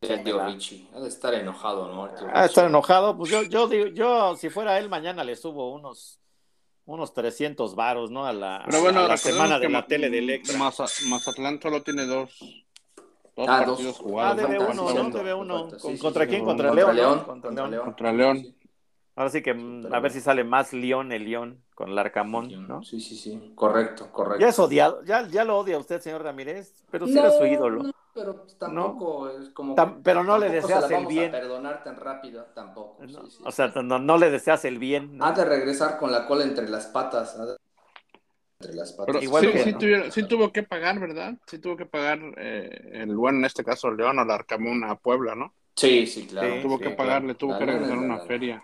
El tío Richie, ha de estar enojado, ¿no? Ha de estar enojado, pues yo, yo digo, yo si fuera él mañana le subo unos unos 300 varos, ¿no? A la, Pero bueno, a la semana de la tele de Electra. Mazatlán solo tiene dos, dos Ah, partidos dos. jugados. Ah, debe uno, ¿no? Debe uno. falta. Sí, ¿Con- sí, ¿Contra sí, quién? ¿Contra Contra León? León, ¿no? contra León. Contra León. Ahora sí que mm, a ver si sale más León el León con Larcamón, ¿no? Sí, sí, sí, correcto, correcto. Ya es odiado, ya, ya lo odia usted, señor Ramírez, pero sí era su ídolo. no, pero pues tampoco es como. Tam- pero no le deseas el bien. A perdonar tan rápido, tampoco. sí, No, sí. O sea, no, no le deseas el bien, ¿no? Ha de regresar con la cola entre las patas. ha de- Entre las patas. Pero Igual sí, que- sí, ¿no? tuvieron- sí tuvo que pagar, ¿verdad? Sí tuvo que pagar eh, el bueno, en este caso León o Larcamón a Puebla, ¿no? Sí, sí, claro. Sí, tuvo sí, que pagarle, tuvo La que regresar una feria.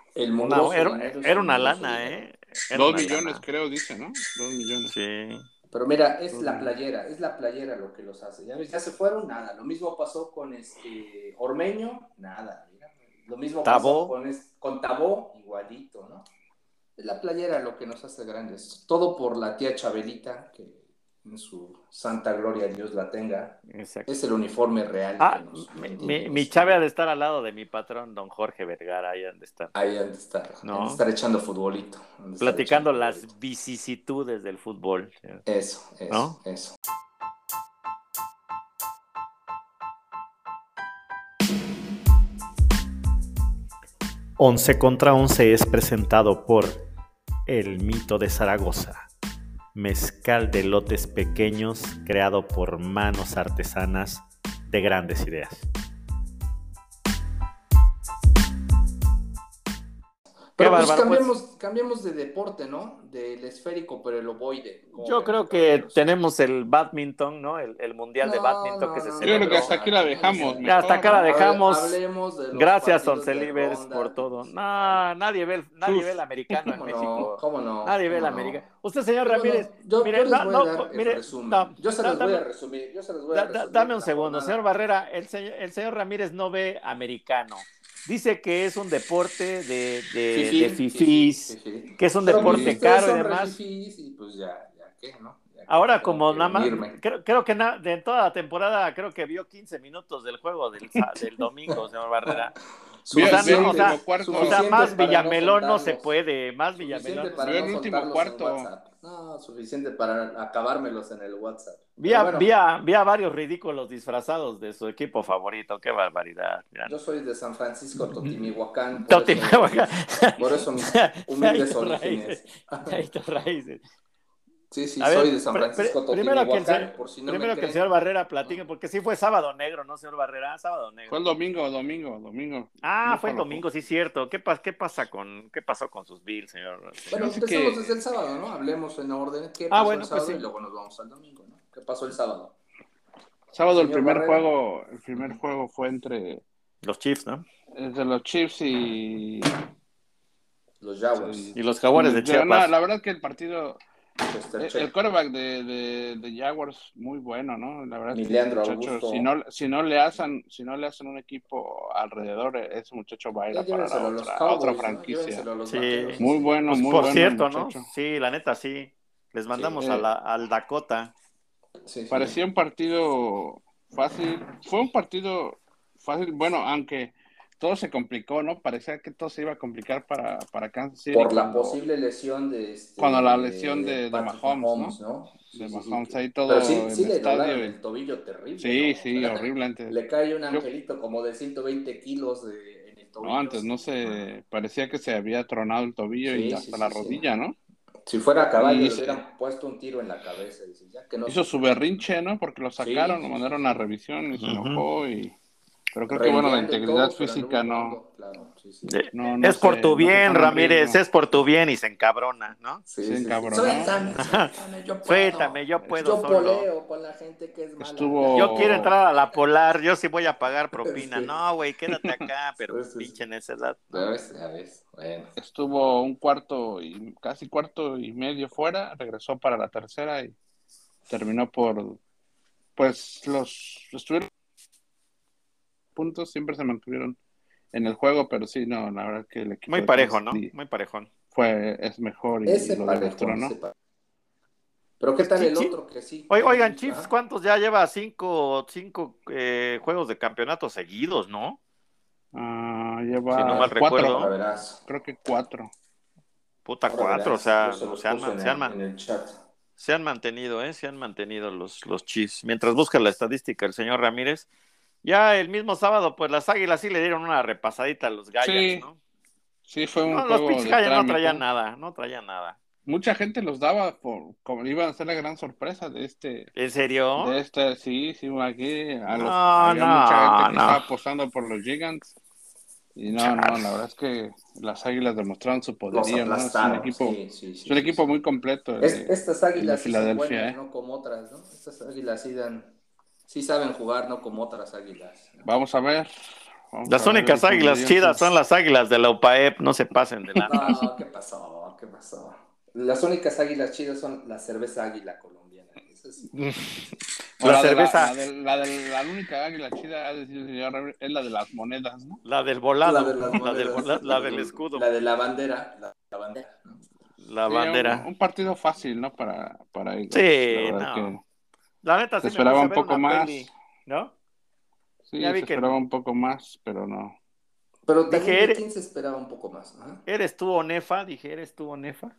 Era, una lana. ¿eh? Dos millones, lana. creo, dice, ¿no? Dos millones. Sí. Pero mira, es la playera, es la playera lo que los hace. Ya ya se fueron, nada. Lo mismo pasó con este Ormeño, nada. mira. Lo mismo Tabó. pasó con, es- con Tabó, igualito, ¿no? Es la playera lo que nos hace grandes. Todo por la tía Chabelita, que en su santa gloria Dios la tenga. Exacto. Es el uniforme real. Ah, que nos mi, mi, chave ha de estar al lado de mi patrón, don Jorge Vergara, ahí han de estar. Ahí han de estar, No. han de estar echando futbolito. Platicando echando las futbolito. vicisitudes del fútbol. Eso, eso, ¿No? eso. Once contra Once es presentado por El Mito de Zaragoza, mezcal de lotes pequeños creado por manos artesanas de grandes ideas. Pero pues bárbaro, pues. cambiemos, de deporte, ¿no? Del esférico, pero el ovoide. ¿Cómo Yo creo que tenemos el badminton, ¿no? El, el mundial de badminton no, que se no, Yo celebró. creo que hasta aquí la dejamos. Hasta acá la dejamos. Hable- hablemos de los Gracias, ronda. por todo. No, nadie ve, el- nadie Uf. ve el americano en. México. ¿Cómo no? Nadie ve el americano. Usted, señor Ramírez, yo, mire, yo les no, voy no, a dar el mire, resumen. no, yo se los voy a resumir. Yo se los voy a resumir. dame un segundo, señor Barrera. El señor, el señor Ramírez no ve americano. Dice que es un deporte de, de, de fifís, fifí, fifí. que es un Pero, deporte pues, caro y demás. fifís y pues ya, ya qué, ¿no? Ya Ahora, como nada más, creo, creo que na- de toda la temporada, creo que vio 15 minutos del juego del, del domingo, señor Barrera. O sea, cuarto. O sea, Suficiente más no Villamelón no se puede, más Villamelón. para no el último cuarto. No, suficiente para acabármelos en el WhatsApp. Vi a, bueno, vi a- vi a varios ridículos disfrazados de su equipo favorito, qué barbaridad. ya. Yo soy de San Francisco, Totimihuacán. por Totimihuacán. eso- Por eso mis humildes orígenes. Raíces. Sí, sí, A ver, soy de San Francisco, pri- primero que el señor- por si no Primero me que el señor Barrera platique, porque sí fue sábado negro, ¿no, señor Barrera? Sábado negro. Fue el domingo, domingo, domingo. Ah, No fue el domingo, sí, cierto. ¿Qué, pas- qué, pasa con, ¿Qué pasó con sus Bills, señor? Bueno, Dice empecemos que- desde el sábado, ¿no? Hablemos en orden. ¿Qué Ah, pasó bueno, el pues sábado? sí. Y luego nos vamos al domingo, ¿no? ¿Qué pasó el sábado? Sábado el Señor primer Barrera. juego, el primer juego fue entre, Los Chiefs, ¿no? entre los Chiefs y Los Jaguars. Sí. Y los Jaguares de No, Chiapas. la verdad que el partido, Chester el, quarterback de, de, de Jaguars muy bueno, ¿no? La verdad Leandro muchacho, Augusto. si no, si no le hacen, si no le hacen un equipo alrededor, ese muchacho va a ir a parar a otra, franquicia. Sí. Muy bueno, Pues, muy por bueno. cierto, el ¿no? Sí, la neta, sí. Les mandamos Sí, a eh. la- al Dakota. Sí, sí. Parecía un partido fácil. Fue un partido fácil, bueno, aunque todo se complicó, ¿no? Parecía que todo se iba a complicar para, para Kansas City. Por la cuando- posible lesión de... Este, Cuando la lesión de- de Patrick Mahomes, ¿no? Sí, de sí, sí, Mahomes, que- ahí todo Pero sí, el sí le estadio el tobillo terrible. Sí, ¿no? sí, O sea, horrible antes. Le cae un Yo- angelito como de 120 kilos de, en el tobillo. No, antes no se parecía que se había tronado el tobillo Sí, y sí, hasta sí, la sí. rodilla, ¿no? Si fuera a caballo, Y le se- hubieran puesto un tiro en la cabeza. Dice, ya que no Hizo su berrinche, ¿no? Porque lo sacaron, Sí, lo sí, mandaron a revisión y se enojó y Pero creo que bueno, la integridad todo, física no. jugando, claro, sí, sí. De- no, no es por se- tu se bien, Ramírez, es por tu bien y se encabrona, ¿no? Sí, sí. encabronó. Suéltame, suéltame, yo puedo. Suéltame, yo puedo Yo solo. poleo con la gente que es mala. Estuvo- Yo quiero entrar a la polar, yo sí voy a pagar propina. Sí. No, güey, quédate acá, pero Sí, sí, sí. pinche en esa edad. Ya ves, ya ves. Bueno. Estuvo un cuarto y casi cuarto y medio fuera, regresó para la tercera y terminó por, pues los estuvieron puntos, siempre se mantuvieron en el juego, pero sí, no, la verdad que el equipo Muy parejo, ¿no? Muy parejón. fue, es mejor y, Ese lo parejo, demostró, ¿no? ese. Pero ¿qué tal el Sí, otro que sí? Oigan. Chiefs, ¿cuántos ya lleva? Cinco, cinco eh, juegos de campeonato seguidos, ¿no? Ah, lleva Si no mal cuatro, recuerdo. Creo que cuatro. Puta, Ahora cuatro, o sea, se han, se en el chat. se han mantenido, ¿eh? Se han mantenido los, los Chiefs. Mientras busca la estadística el señor Ramírez, ya el mismo sábado, pues las Águilas sí le dieron una repasadita a los Giants, Sí, ¿no? Sí, fue un No, los juego pinches de Giants no traían nada, no traían nada. Mucha gente los daba por como iban a ser la gran sorpresa de este ¿En serio? De este, sí, sí, aquí a los, No, había no, mucha gente que no. estaba apostando por los Gigants. Y no, no, la verdad es que las Águilas demostraron su Los poderío, ¿no? Es un equipo, sí, sí, sí, es un sí, equipo sí. muy completo. Es- estas águilas sí son Filadelfia, buenas, ¿eh? no como otras, ¿no? Estas águilas sí dan, sí saben jugar, no como otras águilas. Vamos a ver. vamos Las a únicas águilas chidas son las águilas de la UPAEP, no se pasen de la... No, ¿qué pasó? ¿Qué pasó? Las únicas águilas chidas son la cerveza águila colombiana. La de cerveza. La, de, la, de- la única águila chida, es la de las monedas, ¿no? La del volado, La, de las del, monedas, vola- la del escudo, La de la bandera. La, la bandera. ¿no? la Sí, bandera. Un, un partido fácil, ¿no? Para, para ellos. Sí, no. La neta, sí me esperaba un poco más. peli, ¿no? sí, Ya vi se que- esperaba un poco más, pero no. Pero Dije, eres- quién se esperaba un poco más. Ajá. ¿Eres tú Onefa? Dije, ¿eres tú Onefa?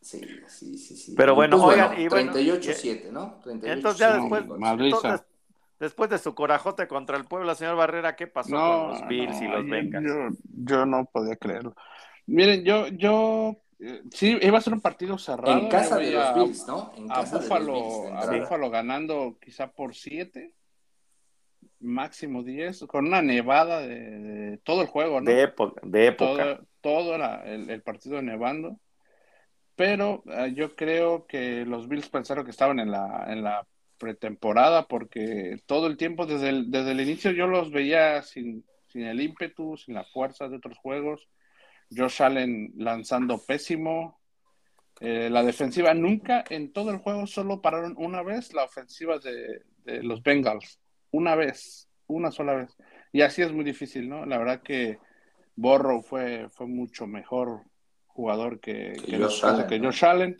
Sí, sí, sí, sí. Pero bueno, Pues oigan, y bueno, 38-7, ¿no? 38-7. Entonces ya después, entonces, después de su corajote contra el Puebla, señor Barrera, ¿qué pasó No, con los Bills y no, los yo- Bengals? Yo, yo no podía creerlo. Miren, yo, yo, eh, sí, iba a ser un partido cerrado. En casa de los Bills, ¿no? En A, casa Búfalo, de los Bills. a. Búfalo ganando quizá por siete, máximo 10, con una nevada de, de todo el juego, ¿no? De época, de época. todo, todo era el, el partido nevando. Pero eh, yo creo que los Bills pensaron que estaban en la, en la pretemporada porque todo el tiempo, desde el, desde el inicio, yo los veía sin, sin el ímpetu, sin la fuerza de otros juegos. Josh Allen lanzando pésimo. Eh, la defensiva nunca en todo el juego solo pararon una vez la ofensiva de, de los Bengals. Una vez, una sola vez. Y así es muy difícil, ¿no? La verdad que Borrow fue, fue mucho mejor jugador que, Que que, Josh Allen, que ¿no? Josh Allen.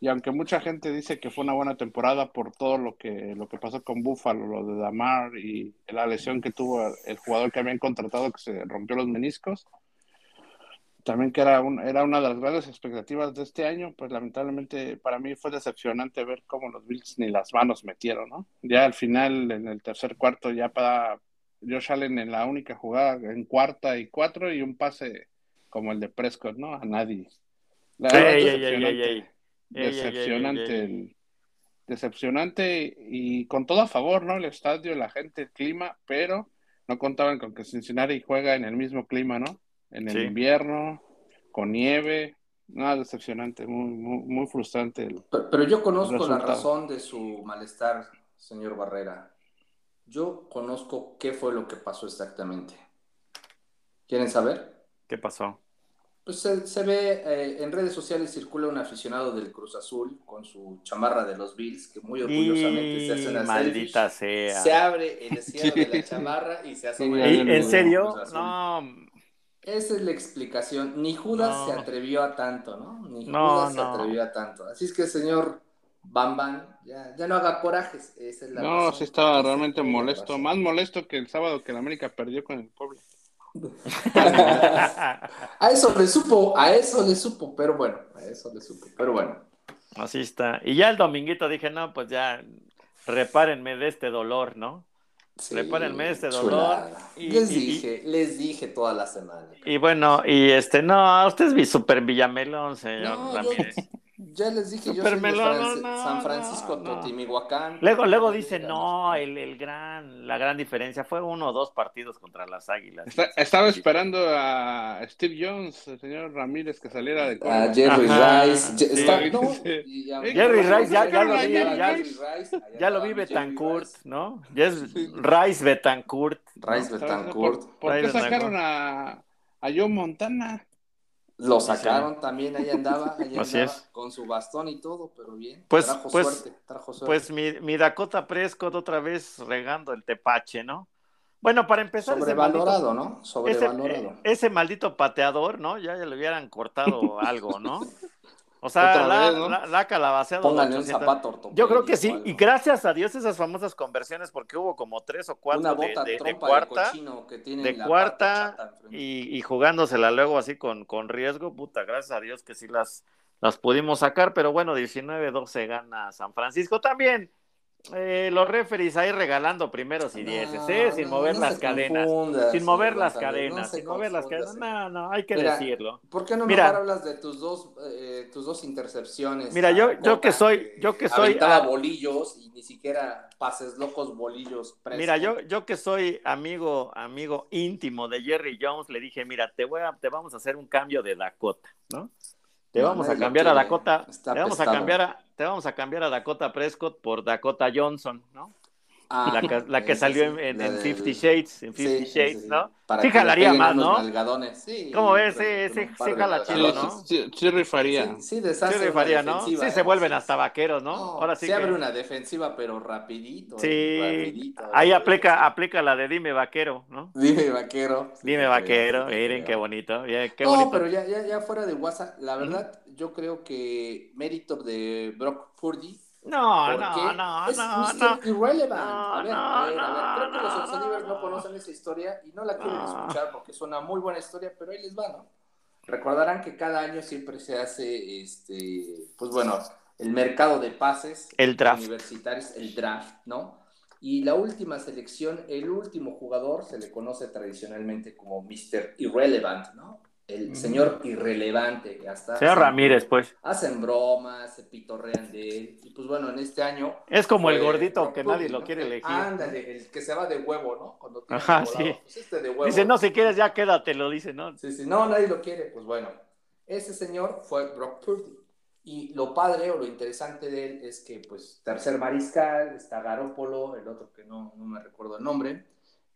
Y aunque mucha gente dice que fue una buena temporada por todo lo que, lo que pasó con Buffalo, lo de Damar y la lesión que tuvo el jugador que habían contratado que se rompió los meniscos, también que era, un, era una de las grandes expectativas de este año, pues lamentablemente para mí fue decepcionante ver cómo los Bills ni las manos metieron, ¿no? Ya al final, en el tercer cuarto, ya para Josh Allen en la única jugada, en cuarta y cuatro, y un pase como el de Prescott, ¿no? A nadie. La Ey, decepcionante, ey, ey. Decepcionante, decepcionante y con todo a favor, ¿no? El estadio, la gente, el clima, pero no contaban con que Cincinnati juega en el mismo clima, ¿no? En el Sí. invierno, con nieve, nada decepcionante, muy, muy, muy frustrante. el- Pero, pero yo conozco la razón de su malestar, señor Barrera. Yo conozco qué fue lo que pasó exactamente. ¿Quieren saber? ¿Qué pasó? Pues se, se ve eh, en redes sociales circula un aficionado del Cruz Azul con su chamarra de los Bills que muy orgullosamente se hace Y una maldita selfie. sea. Se abre el cierre de la chamarra y se hace una ¿Y- en ¿En serio? Cruz Azul. No, Esa es la explicación. Ni Judas No. se atrevió a tanto, ¿no? Ni No, Judas se atrevió a tanto. Así es que, señor Bam Bam, ya, ya no haga corajes. Esa es la No, razón. sí estaba realmente molesto, razón. más molesto que el sábado que el América perdió con el pueblo. a eso le supo, a eso le supo, pero bueno, a eso le supo, pero bueno. Así está. Y ya el dominguito dije, no, pues ya repárenme de este dolor, ¿no? Sí, Repárenme este dolor. Y- les y- dije, les dije toda la semana. Y bueno, y este, no, usted es mi super Villamelón, señor No, yo- Ramírez. Ya les dije, yo soy de no, San Francisco, no, no. Totimihuacán. Luego, luego dice, no, el, el gran, la gran diferencia fue uno o dos partidos contra las Águilas. Está- estaba esperando a Steve Jones, el señor Ramírez, que saliera de A. Jerry Ajá, Rice. Je- sí. está- no, Sí. y a- Jerry Rice, ya- ya lo vi, ya- Rice, allá Ya lo vi Betancourt, Rice. ¿no? Ya es Rice Betancourt. Rice ¿Por, Betancourt. por qué sacaron a, a Joe Montana? Lo sacaron también, ahí andaba, ahí Así andaba, es. con su bastón y todo, pero bien. Pues- trajo pues- suerte, trajo suerte. Pues mi, mi Dakota Prescott otra vez regando el tepache, ¿no? Bueno, para empezar, ese Sobrevalorado, maldito- ¿no? ese, Sobrevalorado. ese maldito pateador, ¿no? Ya, ya le hubieran cortado algo, ¿no? O sea, la, vez, ¿no? la, la calabaceado Pónganle un 800. zapato ortopédico. Yo creo que sí, y gracias a Dios esas famosas conversiones, porque hubo como tres o cuatro Una de, bota de- de cuarta cochino que de la cuarta y jugándosela luego así con, con riesgo, puta, gracias a Dios que sí las, las pudimos sacar, pero bueno, 19-12 gana San Francisco. También eh, los referees ahí regalando primeros y dieces, No, ¿eh? sin no, mover no las cadenas. Sin mover las cadenas, sin mover las cadenas. No, no, hay que Mira, decirlo. ¿Por qué no Mira. mejor hablas de tus dos, eh, tus dos intercepciones? Mira, yo- yo que soy- yo que soy, ah, bolillos y ni siquiera pases locos bolillos. Prescott. Mira, yo, yo que soy amigo, amigo íntimo de Jerry Jones, le dije, mira, te voy a, te vamos a hacer un cambio de Dakota, ¿no? Te vamos a cambiar a Dakota, te vamos a cambiar a, te vamos a cambiar a Dakota Prescott por Dakota Johnson, ¿no? Ah, la que, la que esa salió sí, en, en, la en del- Fifty Shades, en Sí, Fifty sí, Shades, sí, ¿no? para Sí jalaría más, ¿no? sí, ¿Cómo ves? Sí, sí, de jala Sí, chido. ¿no? sí, sí rifaría. Sí, sí, deshace Sí, rifaría, ¿no? Sí, se ¿eh? vuelven Sí, hasta vaqueros, ¿no? No, Ahora sí se que... abre una defensiva, pero rapidito. Sí, rapidito, ahí eh. aplica, aplica la de dime vaquero, ¿no? Dime vaquero. Sí, Dime vaquero, miren qué bonito, qué no, bonito. pero ya, ya, ya fuera de WhatsApp, la verdad, yo creo que mérito de Brock Purdy. No, no, no, es no, Mr. no. Irrelevant. No, a ver, no, a ver, a ver. Creo que los no, Oxonivers no no. conocen esa historia y no la quieren escuchar porque es una muy buena historia, pero ahí les va, ¿no? Recordarán que cada año siempre se hace, este, pues bueno, el mercado de pases El draft. universitarios, el draft, ¿no? Y la última selección, el último jugador, se le conoce tradicionalmente como Mr. Irrelevant, ¿no? El señor irrelevante, que hasta Señor hacen- Ramírez, pues. hacen bromas, se pitorrean de él, y pues bueno, en este año Es como el gordito que nadie lo ¿no? quiere elegir. Ándale, el que se va de huevo, ¿no? Cuando tiene Ajá, sí. pues este de huevo. Dice, no, si quieres ya quédate, lo dice, ¿no? Sí, sí, no, nadie lo quiere. Pues bueno, ese señor fue Brock Purdy. Y lo padre o lo interesante de él es que, pues, tercer mariscal, está Garópolo, el otro que no, no me recuerdo el nombre,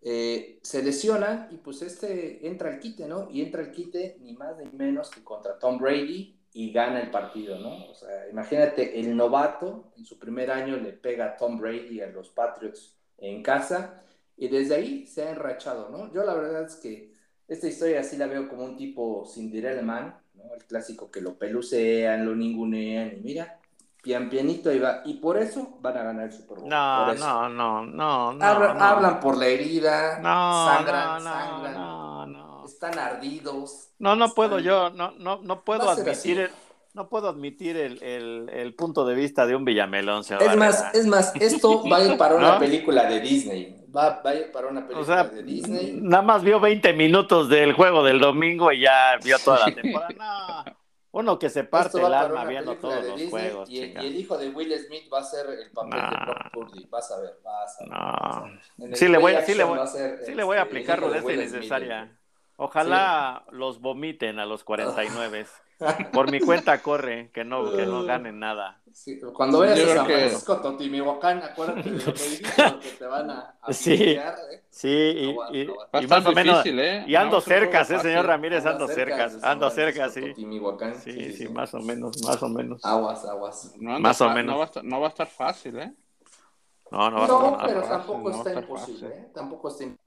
eh, se lesiona y pues este entra al quite, ¿no? Y entra al quite ni más ni menos que contra Tom Brady y gana el partido, ¿no? O sea, imagínate, el novato en su primer año le pega a Tom Brady a los Patriots en casa y desde ahí se ha enrachado, ¿no? Yo la verdad es que esta historia sí la veo como un tipo Cinderella Man, ¿no? El clásico que lo pelucean, lo ningunean y mira, pian pianito ahí va. Y por eso van a ganar el Super Bowl. No, no, no, no, no. Hablan, no. hablan por la herida, No, sangran, no, sangran, no, no. están ardidos. No, no puedo están- yo, no, no, no puedo admitir el, no puedo admitir el, el, el punto de vista de un Villamelón, señor Es más, es más, esto va a ir para una película de Disney. Va, va a ir para una O película sea, de Disney. nada más vio 20 minutos del juego del domingo y ya vio toda la temporada. No, uno que se parte el alma viendo todos los Disney juegos, y, el hijo de Will Smith va a ser el papel de. Brock Purdy. Vas a ver, vas a ver. No. vas a ver. En el Sí le voy sí le voy- a Sí le voy a este, aplicar rudeza innecesaria. Ojalá los vomiten a los 49. Por mi cuenta corre, que no, que no ganen nada. Sí, cuando vayas Yo a San que- Francisco, Totimihuacán, acuérdate de lo que dijiste, porque te van a, a Sí. ¿eh? Sí, y, No no más o menos. ¿eh? Y ando No, cerca, ¿eh, señor Ramírez? Ando cerca, ando cerca, sí. Totimihuacán, Sí, sí, más o menos, más o menos. Aguas, aguas. Más o menos. No va, a estar, no va a estar fácil, ¿eh? No, no va a No, estar pero fácil, tampoco no va a está imposible. ¿eh? Tampoco está imposible.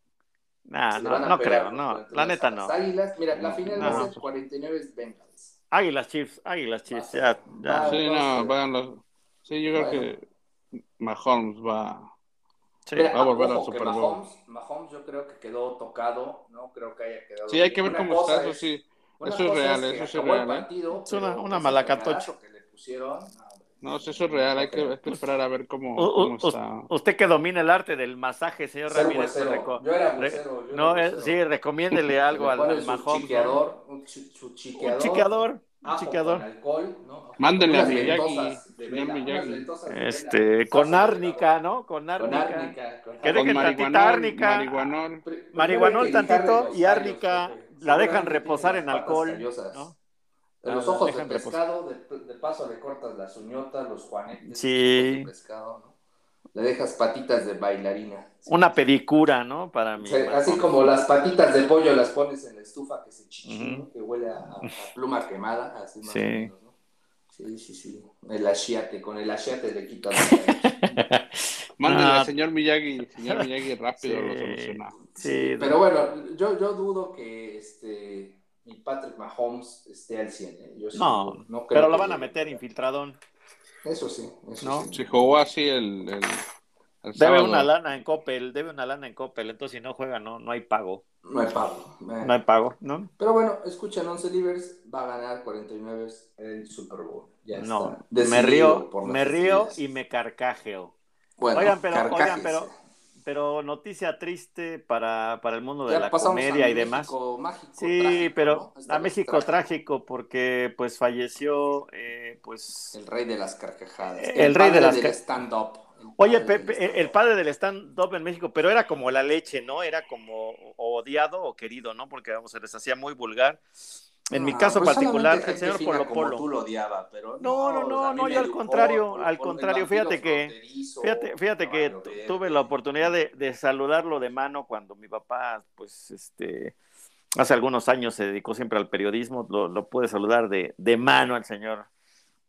Nah, no, no pegar creo, no. La neta no. Águilas, mira, la final va a ser 49 Bengals. Águilas Chiefs, Águilas Chiefs, ya, ya. Ah, Sí, no sé. vayan los... Sí, yo creo Bueno. que Mahomes va... Sí. Va a volver al Super Bowl. Mahomes, Mahomes yo creo que quedó tocado, no creo que haya quedado. Sí, hay que ver Una cómo está, eso es- sí. una Eso es real, que eso sí es real, ¿eh? partido, Es una- una malacatoche. fregadazo que le pusieron, No, eso es real, hay que, hay que esperar a ver cómo, cómo está. usted que domina el arte del masaje, señor Ser Ramírez, reco- Yo era bucero, yo no, era eh, sí, recomiéndele algo al, al un, su chiqueador, Un chiqueador, un ajo chiqueador. alcohol, ¿no? Mándenle a Miyagi, vela. Este, con árnica, ¿no? Con árnica. Que árnica. dejen tantita árnica. marihuanol. Marihuanol tantito y árnica, la dejan reposar en alcohol. ¿no? De los ojos de pescado, de, de paso le cortas las uñotas, los juanetes, Sí. de pescado, ¿no? Le dejas patitas de bailarina. Sí. Una pedicura, ¿no? Para mí. O sea, así como las patitas de pollo las pones en la estufa que se chichín, Ujú. que huele a, pluma quemada, así más Sí. o menos, ¿no? Sí, sí, sí. El achiate, con el achiate le quitas Ah. al señor Miyagi, señor Miyagi rápido Sí. lo soluciona. Sí, Pero bueno, yo, yo dudo que este mi Patrick Mahomes esté al 100. ¿eh? Yo sí No, no creo pero lo van a meter infiltradón. Eso sí, eso ¿No? sí. Si jugó así el, el, el Debe una lana en Coppel, debe una lana en Coppel, entonces si no juega no, no hay pago. No hay pago. eh. No hay pago, ¿no? Pero bueno, escuchen, 11 Livers va a ganar 49 el Super Bowl. Ya No, está me río, me río y me carcajeo. Bueno, Oigan, pero, oigan, pero, pero noticia triste para, para el mundo de Ya la comedia a y demás. México mágico, Sí, trágico, pero a México trágico porque pues falleció eh, pues El rey de las carcajadas. El rey de las stand-up. El Oye, Pepe, el- el padre del stand-up en México, pero era como la leche, ¿no? Era como odiado o querido, ¿no? Porque, vamos, se les hacía muy vulgar. En mi Ah, caso pues particular, el señor Polo Polo. tú lo odiaba, pero No, no, no, no, yo al contrario, al contrario, fíjate que- Fíjate, fíjate que tuve la oportunidad de, de saludarlo de mano cuando mi papá, pues, este, hace algunos años se dedicó siempre al periodismo, lo, lo pude saludar de, de mano al señor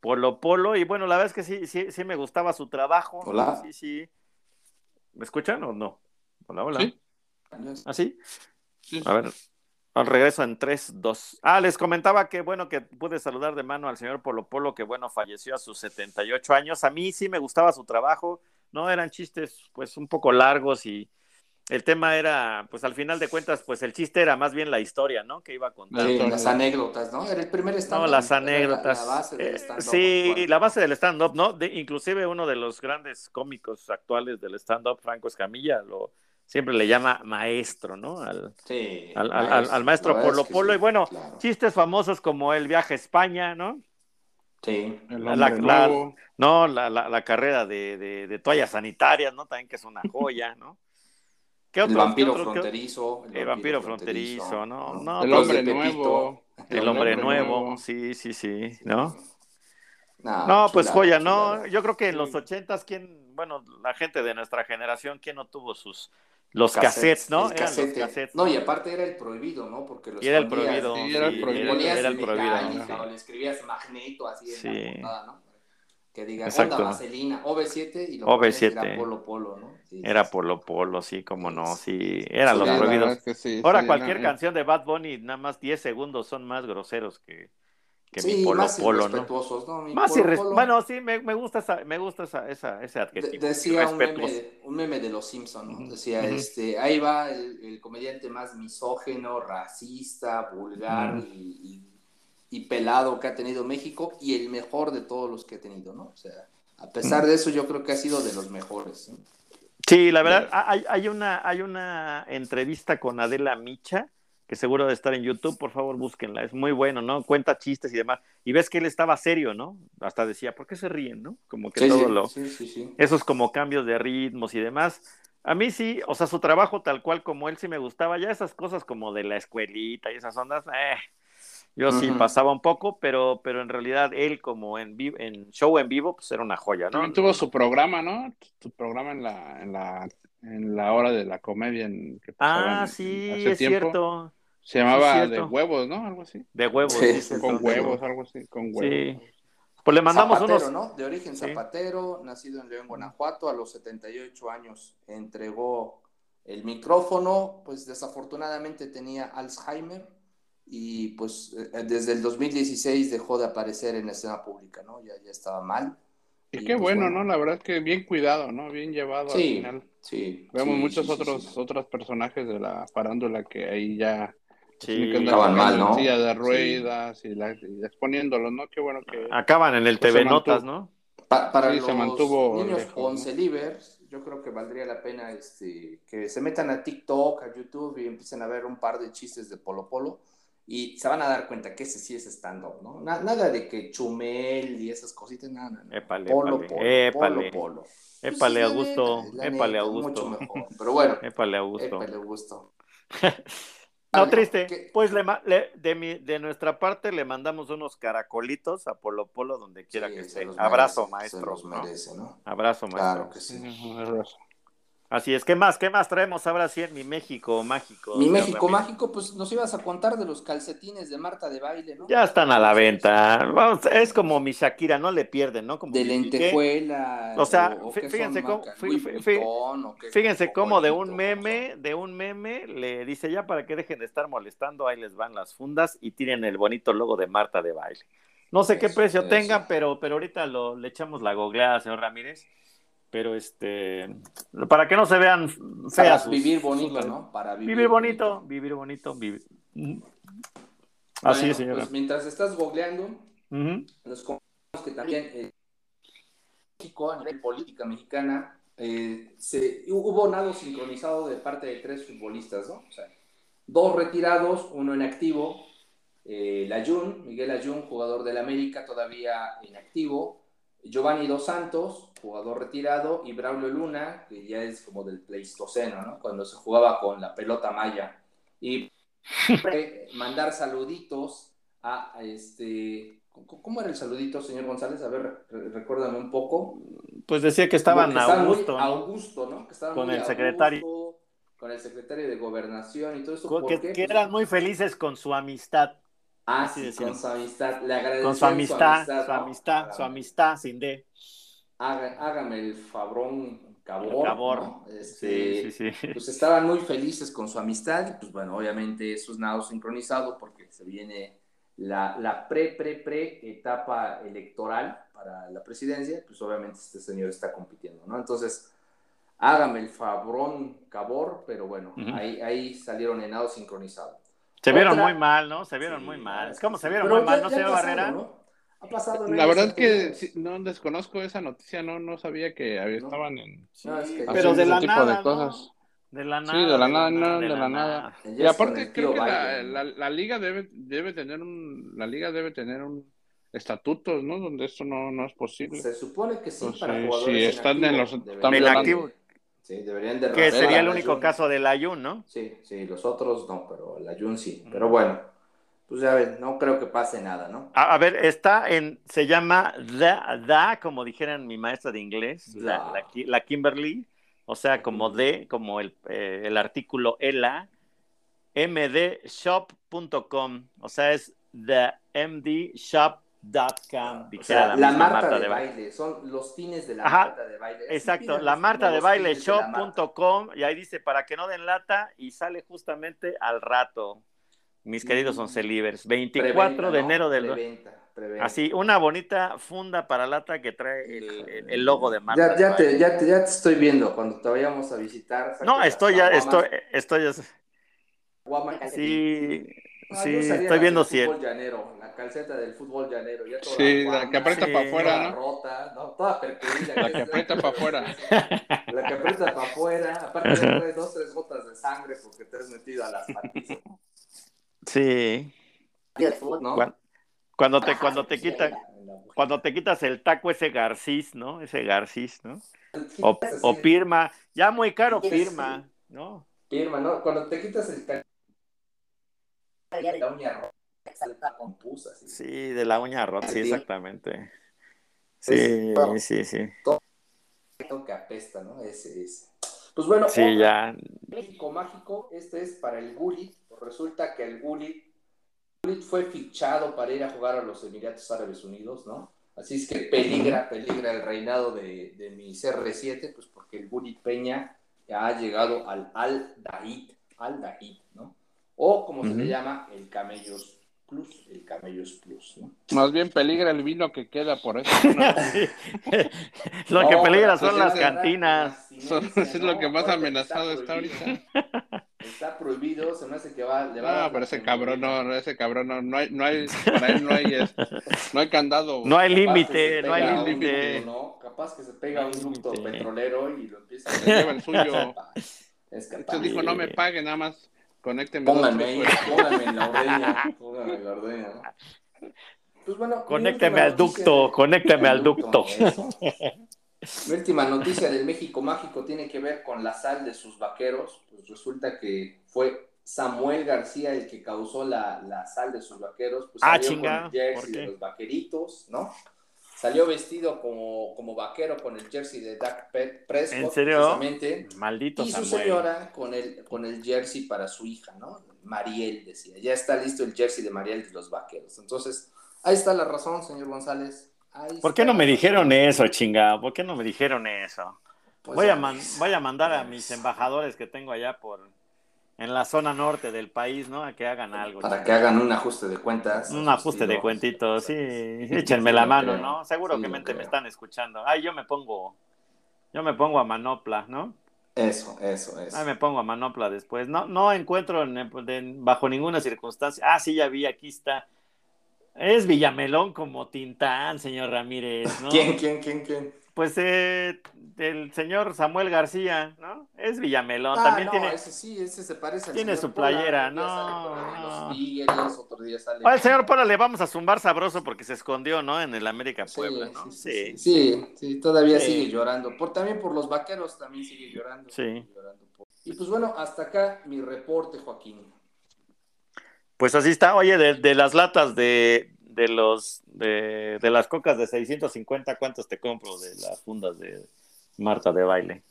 Polo Polo, y bueno, la verdad es que sí, sí, sí me gustaba su trabajo. Hola. Sí, sí. ¿Me escuchan o no? Hola, hola. Sí. ¿Ah, sí? Sí, A ver, al regreso en 3, 2. Ah, les comentaba que bueno que pude saludar de mano al señor Polo Polo, que bueno, falleció a sus 78 años. A mí sí me gustaba su trabajo, no eran chistes pues un poco largos y el tema era, pues al final de cuentas, pues el chiste era más bien la historia, ¿no? Que iba a contar. Sí, las anécdotas, ¿no? Era el primer stand-up. No, las la- anécdotas. La, base del Eh, stand-up sí, la base del stand-up, ¿no? De, inclusive uno de los grandes cómicos actuales del stand-up, Franco Escamilla, lo siempre le llama maestro, ¿no? Al, Sí, al, al- al- al maestro Polo es que Polo. sí, Y bueno, claro. chistes famosos como el viaje a España, ¿no? Sí. El La- la-. No, la, la, la carrera de, de, de toallas sanitarias, ¿no? También que es una joya, ¿no? ¿Qué El otros- vampiro qué otro- fronterizo. El vampiro fronterizo, ¿no? No, El pues, hombre nuevo. El hombre nuevo, sí, sí, sí, ¿no? No, No, pues chulada, joya, ¿no? chulada. Yo creo que en Sí. los ochentas, ¿quién, bueno, la gente de nuestra generación, ¿quién no tuvo sus, los Cassettes, cassettes, ¿no? casete. los cassettes. No, y aparte era el prohibido, ¿no? Porque lo Y era el prohibido, Sí, era el prohibido. era, era el prohibido. metálica, sí. o le escribías magneto así en Sí. la portada, ¿no? Que diga Exacto. onda vaselina, OV7 y lo OV7. ponías, era polo polo, ¿no? Sí, Era sí, Polo Polo, sí, como no, sí, eran Sí, los prohibidos. es que sí, Ahora sí, cualquier era- canción de Bad Bunny, nada más 10 segundos son más groseros que, que Sí, mi Polo más Polo, ¿no? irrespetuosos, ¿no? Mi Más Polo Polo. Bueno, sí, me, me gusta esa, me gusta esa, esa, ese De- adjetivo. decía un meme, un meme de los Simpsons, ¿no? Decía, este, ahí va el, el comediante más misógeno, racista, vulgar y, y- y pelado que ha tenido México y el mejor de todos los que ha tenido, ¿no? O sea, a pesar de eso, yo creo que ha sido de los mejores. ¿no? Sí, la verdad, hay, hay una, hay una entrevista con Adela Micha, que seguro de estar en YouTube, por favor búsquenla, es muy bueno, ¿no? Cuenta chistes y demás. Y ves que él estaba serio, ¿no? Hasta decía, ¿por qué se ríen, no? Como que Sí, todo sí, lo, sí, sí, sí. esos como cambios de ritmos y demás. A mí sí, o sea, su trabajo tal cual como él sí me gustaba, ya esas cosas como de la escuelita y esas ondas, eh, yo sí pasaba un poco, pero, pero en realidad él como en, vi- en show en vivo, pues era una joya, ¿no? También tuvo su programa, ¿no? Su programa en la, en la, en la hora de la comedia en, que Ah, en- sí, hace es tiempo. cierto. Se llamaba Sí, De. Huevos, ¿no? Algo así. De huevos. Sí. Con sí. huevos, algo así. Con huevos. Sí. Pues le mandamos Zapatero, unos. ¿no? De origen Sí. zapatero, nacido en León, Guanajuato, a los 78 años entregó el micrófono, pues desafortunadamente tenía Alzheimer y pues eh, desde el 2016 dejó de aparecer en la escena pública, ¿no? Ya, ya estaba mal. Y Y, qué pues, bueno, bueno. ¿no? La verdad es que bien cuidado, ¿no? Bien llevado al Sí, final. sí. Vemos sí, muchos sí, sí, otros sí. otros personajes de la farándula que ahí ya Sí. Estaban mal, ¿no? silla de Sí. ruedas y, la- y exponiéndolos, ¿no? Qué bueno que Acaban en el Pues TV mantuvo. Notas, ¿no? para Sí, los se mantuvo niños lejos, livers, yo creo que valdría la pena este, que se metan a TikTok, a YouTube y empiecen a ver un par de chistes de Polo Polo y se van a dar cuenta que ese sí es stand-up, ¿no? Na- nada de que Chumel y esas cositas, nada, nada. Épale, Polo, épale, polo, épale. polo, polo. Pues Épale, Augusto, la épale, Augusto. Mucho mejor. Pero bueno, Épale, Augusto. épale, Augusto. No, triste. ¿qué- Pues le, ma- le- de, mi, de nuestra parte le mandamos unos caracolitos a Polo Polo donde quiera Sí, que se esté. los Abrazo, merece, maestro. Se ¿no? los merece, ¿no? Abrazo, maestro. Claro que sí. Así es. ¿Qué más? ¿Qué más traemos ahora sí en mi México mágico? Mi México Ramírez? mágico, pues nos ibas a contar de los calcetines de Marta de baile, ¿no? Ya están a la venta. Vamos, es como mi Shakira, no le pierden, ¿no? Como de lentejuela. O sea, o fíjense cómo- Fíjense cómo de un meme, de un meme, le dice ya para que dejen de estar molestando, ahí les van las fundas y tienen el bonito logo de Marta de baile. No sé qué precio eso. tengan, pero, pero ahorita lo, le echamos la googleada, señor Ramírez. Pero este, para que no se vean Para feas. sus- vivir bonito, sus- ¿no? Para vivir, Vivir bonito, vivir bonito, vivir. Así Bueno, es, señora. Pues mientras estás googleando, Ujú. nos comentamos que también eh, México, a nivel política mexicana, eh, se, hubo nado sincronizado de parte de tres futbolistas, ¿no? O sea, dos retirados, uno en activo, eh, Layún, Miguel Ayun, jugador del América, todavía en activo, Giovanni Dos Santos, jugador retirado, y Braulio Luna, que ya es como del Pleistoceno, ¿no? Cuando se jugaba con la pelota maya. Y mandar saluditos a, a este... ¿cómo- ¿Cómo era el saludito, señor González? A ver, re- recuérdame un poco. Pues decía que estaban a estaban muy gusto, ¿no? Augusto, ¿no? Que estaban Con el secretario. con el secretario de Gobernación y todo eso. Co- ¿Por que, qué? que eran muy felices con su amistad. Ah, sí, con su amistad. Le Con su amistad, su ¿no? amistad, su Hágame- amistad sin D. haga- Hágame el fabrón cabor. Cabor. ¿no? Este, Sí, sí, sí. Pues estaban muy felices con su amistad y pues bueno, obviamente eso es nado sincronizado porque se viene la, la pre, pre, pre etapa electoral para la presidencia, pues obviamente este señor está compitiendo, ¿no? Entonces, hágame el fabrón cabor, pero bueno, ahí, ahí salieron en nado sincronizado. Se vieron muy mal, ¿no? Se vieron muy mal. ¿Cómo se vieron muy mal, no señor Barrera? ¿no? Ha pasado en La verdad que sí, no desconozco esa noticia, no, no sabía que había- No. estaban en No, es que- pero de la tipo nada, de cosas. ¿no? De la Sí, nada. de la nada, no, de la nada. Y aparte el creo que la, la, ¿no? la liga debe, debe tener un, la liga debe tener un estatutos, ¿no? Donde esto no, no es posible. Se supone que sí, Pues, para jugadores si están en los- están activo. Sí, deberían de Que sería a el único Jun. caso del Ayun, ¿no? Sí, sí, los otros no, pero la Jun sí. Pero bueno, pues ya ven, no creo que pase nada, ¿no? A, a ver, está en, se llama Da, da como dijeran mi maestra de inglés, la, la Ki- la Kimberly, o sea, como de, como el, eh, el artículo ELA, mdshop.com, o sea, es themdshop.com, O dijera sea, la, Marta, de, baile. son los fines de la Ajá, Marta de baile. Así Exacto, la Marta de baile shop.com y ahí dice para que no den lata y sale justamente al rato, mis queridos oncelivers, 24 Preventa, de ¿no? enero del... Preventa, preventa. Así, una bonita funda para lata que trae el, el- el logo de Marta. Ya, de ya, te, ya, te, ya te estoy viendo cuando te vayamos a visitar. No, estoy ya, estoy, estoy, calcetín. sí, sí, estoy viendo si fútbol llanero, la calceta del fútbol llanero. Ya toda Sí, la guama, que aprieta Sí. para afuera, toda ¿no? rota, ¿no? Toda percudida. La que aprieta para afuera. La que aprieta para afuera. Aparte ya trae dos, tres gotas de sangre porque te has metido a las patitas. Sí. Cuando te, cuando te quitan, cuando te quitas el taco ese garcís, ¿no? Ese garcís, ¿no? O, o pirma, ya muy caro pirma, ¿no? Firma, ¿no? Cuando te quitas el ca- la uña rota. Sí, de la uña rota, sí, Sí. exactamente. Sí, Es- sí, sí. Creo que apesta, ¿no? Ese es. Pues bueno, Sí, otro ya. México mágico, este es para el Gullit. Pues resulta que el Gullit fue fichado para ir a jugar a los Emiratos Árabes Unidos, ¿no? Así es que peligra, peligra el reinado de, de mi CR7, pues porque el Gullit Peña ya ha llegado al Al Dahid, Al Dahid, ¿no? O como se le llama, el Camellos Plus, el Camellos Plus, ¿no? Más bien peligra el vino que queda por eso. ¿no? Sí. Lo que peligra pero son pues las es cantinas. Eso es lo que más amenazado está ahorita. Está prohibido, se me hace que va. Le va No, pero ese cabrón no, ese cabrón no, no hay, no hay, para él no hay, es- no hay candado. No hay límite, no hay límite. Capaz que se pega No un ducto petrolero y lo empieza a Se lleva el suyo. Es. Entonces dijo, no me pague, nada más conécteme. Pónganme ahí, pónganme en la ordeña. Pónganme en la ordeña, ¿no? Pues bueno, Conécteme al ducto, de- conécteme al ducto. Mi última noticia del México Mágico tiene que ver con la sal de sus vaqueros. Pues resulta que fue Samuel García el que causó la, la sal de sus vaqueros. Pues Ah, chinga, con el jersey ¿por qué? de los vaqueritos, ¿no? Salió vestido como, como vaquero con el jersey de Dak Prescott, ¿En serio? precisamente. Maldito Y su señora con el, con el jersey para su hija, ¿no? Mariel decía, ya está listo el jersey de Mariel de los vaqueros. Entonces, ahí está la razón, señor González. Ahí ¿Por qué no me dijeron eso, chingado? ¿Por qué no me dijeron eso? Pues voy, a man- ves. voy a mandar a mis embajadores que tengo allá por en la zona norte del país, ¿no? A que hagan algo. Para que hagan un ajuste de cuentas. Un ajuste de cuentitos, sí. Échenme la mano, creo. ¿no? Sí Seguramente lo me están escuchando. Ay, yo me pongo, yo me pongo a manopla, ¿no? Eso, eso, eso. Ay, me pongo a manopla después. No, no encuentro en- en- bajo ninguna circunstancia. Ah, sí, ya vi, aquí está. Es Villamelón como Tintán, señor Ramírez, ¿no? ¿Quién, quién, quién, quién? Pues eh, el señor Samuel García, ¿no? Es Villamelón. Ah, También no, tiene. ese sí, ese se parece al tiene señor su playera, no, no. Los Tigres, otro día sale. Al señor Pola le vamos a zumbar sabroso porque se escondió, ¿no? En el América Sí, Puebla, ¿no? sí, sí, sí, sí, sí, todavía sigue llorando. Por, también por los vaqueros también sigue llorando. Sí. sigue llorando por- Y pues bueno, hasta acá mi reporte, Joaquín. Pues así está. Oye, de, de las latas de, de los de, de las cocas de 650, ¿cuántos te compro de las fundas de Marta de baile?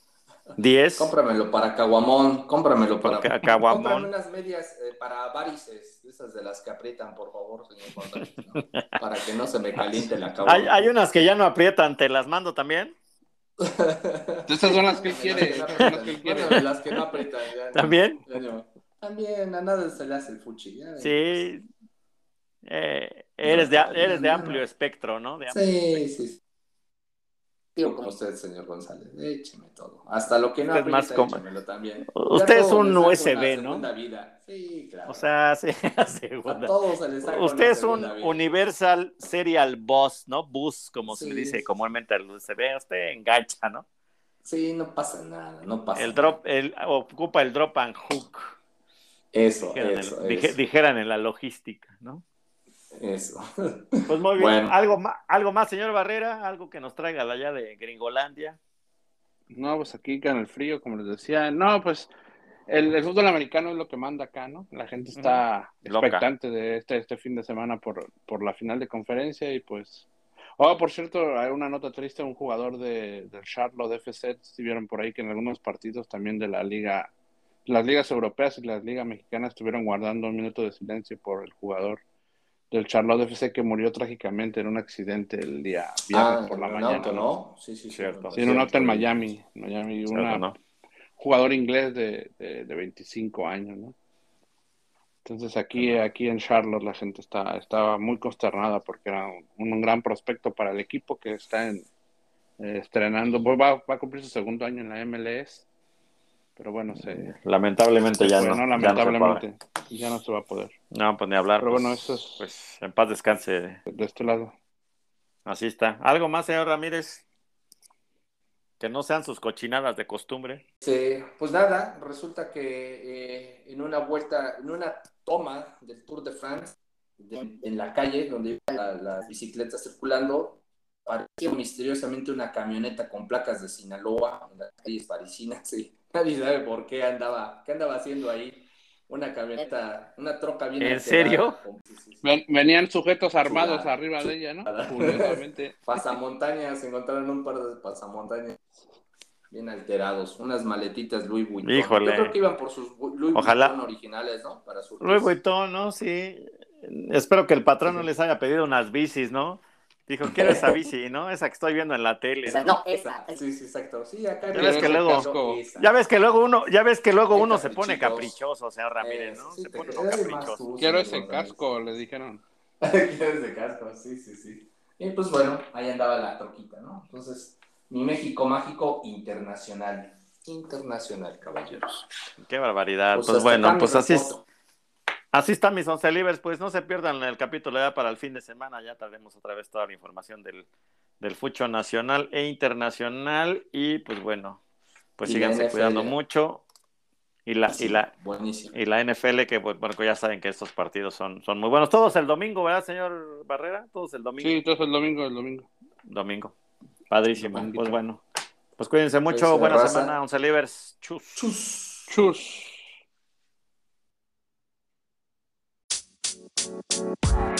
¿10? Cómpramelo para Caguamón, cómpramelo para Ca- Caguamón. Cómprame unas medias eh, para varices, esas de las que aprietan, por favor, señor ¿no? Para que no se me caliente la Caguamón. Hay, hay unas que ya no aprietan, ¿te las mando también? Estas son las que él quiere. Las Estas son las que él quiere. Mándame las que no aprietan. ya. ¿También? Ya no. También, a nada se le hace el fuchi. ya. Sí. Eh, eres, de, eres de amplio espectro, ¿no? De amplio Sí, sí. sí. Digo como usted, señor González, écheme todo. Hasta lo que no Usted es más aprieta, como- échemelo también. Usted Ya es un USB, ¿no? vida. Sí, claro. O sea, sí, a segunda. todos se les saca Usted es un vida. Universal Serial Bus, ¿no? Bus, como se Sí, le dice comúnmente al USB. Usted engancha, ¿no? Sí, no pasa nada, no pasa El nada. drop, el, ocupa el drop and hook, Eso, dijeran, eso, en, dije- eso, dijeran en la logística, ¿no? Eso. Pues muy bien. Bueno. ¿Algo, más, ¿Algo más, señor Barrera? ¿Algo que nos traiga de allá de Gringolandia? No, pues aquí con el frío, como les decía. No, pues el, el fútbol americano es lo que manda acá, ¿no? La gente está expectante de este, este fin de semana por, por la final de conferencia y pues... Oh, por cierto, hay una nota triste, un jugador de, del Charlotte FC, si vieron por ahí que en algunos partidos también de la liga, las ligas europeas y las ligas mexicanas estuvieron guardando un minuto de silencio por el jugador del Charlotte FC que murió trágicamente en un accidente el día viernes Ah, por la en mañana. auto, ¿no? Sí, sí. Cierto. Sí, en un auto en Miami, Miami, ¿no? jugador inglés de, de, de 25 años, ¿no? Entonces aquí, aquí en Charlotte la gente está, estaba muy consternada porque era un, un gran prospecto para el equipo que está en, eh, estrenando, pues va, va a cumplir su segundo año en la MLS, pero bueno, se, Lamentablemente ya no. fue, ya no lamentablemente ya no se va a poder. puede. No, pues ni hablar. Pero pues, bueno, eso es pues en paz descanse. de este lado. Así está. ¿Algo más, señor Ramírez? Que no sean sus cochinadas de costumbre. Sí, pues nada, resulta que eh, en una vuelta, en una toma del Tour de France, de- en la calle donde iban la- las bicicletas circulando, apareció misteriosamente una camioneta con placas de Sinaloa en las calles parisinas. Y nadie sabe por qué andaba, qué andaba haciendo ahí. Una camioneta, una troca bien ¿En alterada, serio? Ven- venían sujetos armados Chulada, arriba de ella, ¿no? Curiosamente. Pasamontañas, encontraron un par de pasamontañas bien alterados, unas maletitas Louis Vuitton. Híjole. Yo creo que iban por sus Louis Ojalá. Vuitton originales, ¿no? Para su Luis Vuitton, ¿no? Sí. Espero que el patrón no les haya pedido unas bicis, ¿no? Dijo, quiero esa bici, ¿no? Esa que estoy viendo en la tele. Esa, ¿no? no, esa. Sí, sí, exacto. Sí, acá Ya ves que luego-. Ya ves que luego uno, ya ves que luego uno se pone caprichoso, señor Ramírez, ¿no? Eh, sí, Se pone caprichoso. tú, Quiero ese casco, le dijeron. Quieres de casco, sí, sí, sí. Y pues bueno, ahí andaba la troquita, ¿no? Entonces, mi México mágico internacional. internacional, caballeros. Qué barbaridad. Pues Pues, bueno, pues así, es-. Así están mis once libres. Pues no se pierdan el capítulo ya para el fin de semana. Ya traeremos otra vez toda la información del, del fucho nacional e internacional. Y pues bueno, pues síganse cuidando mucho. Y la, y la, Buenísimo. y la NFL, que pues, bueno, que ya saben que estos partidos son, son muy buenos. Todos el domingo, ¿verdad, señor Barrera? Todos el domingo. Sí, entonces el domingo, el domingo. Domingo. Padrísimo. Pues bueno. Pues cuídense mucho. Cuídense, Buena raza. semana, once libres. Chus. Chus. Chus. Thank you.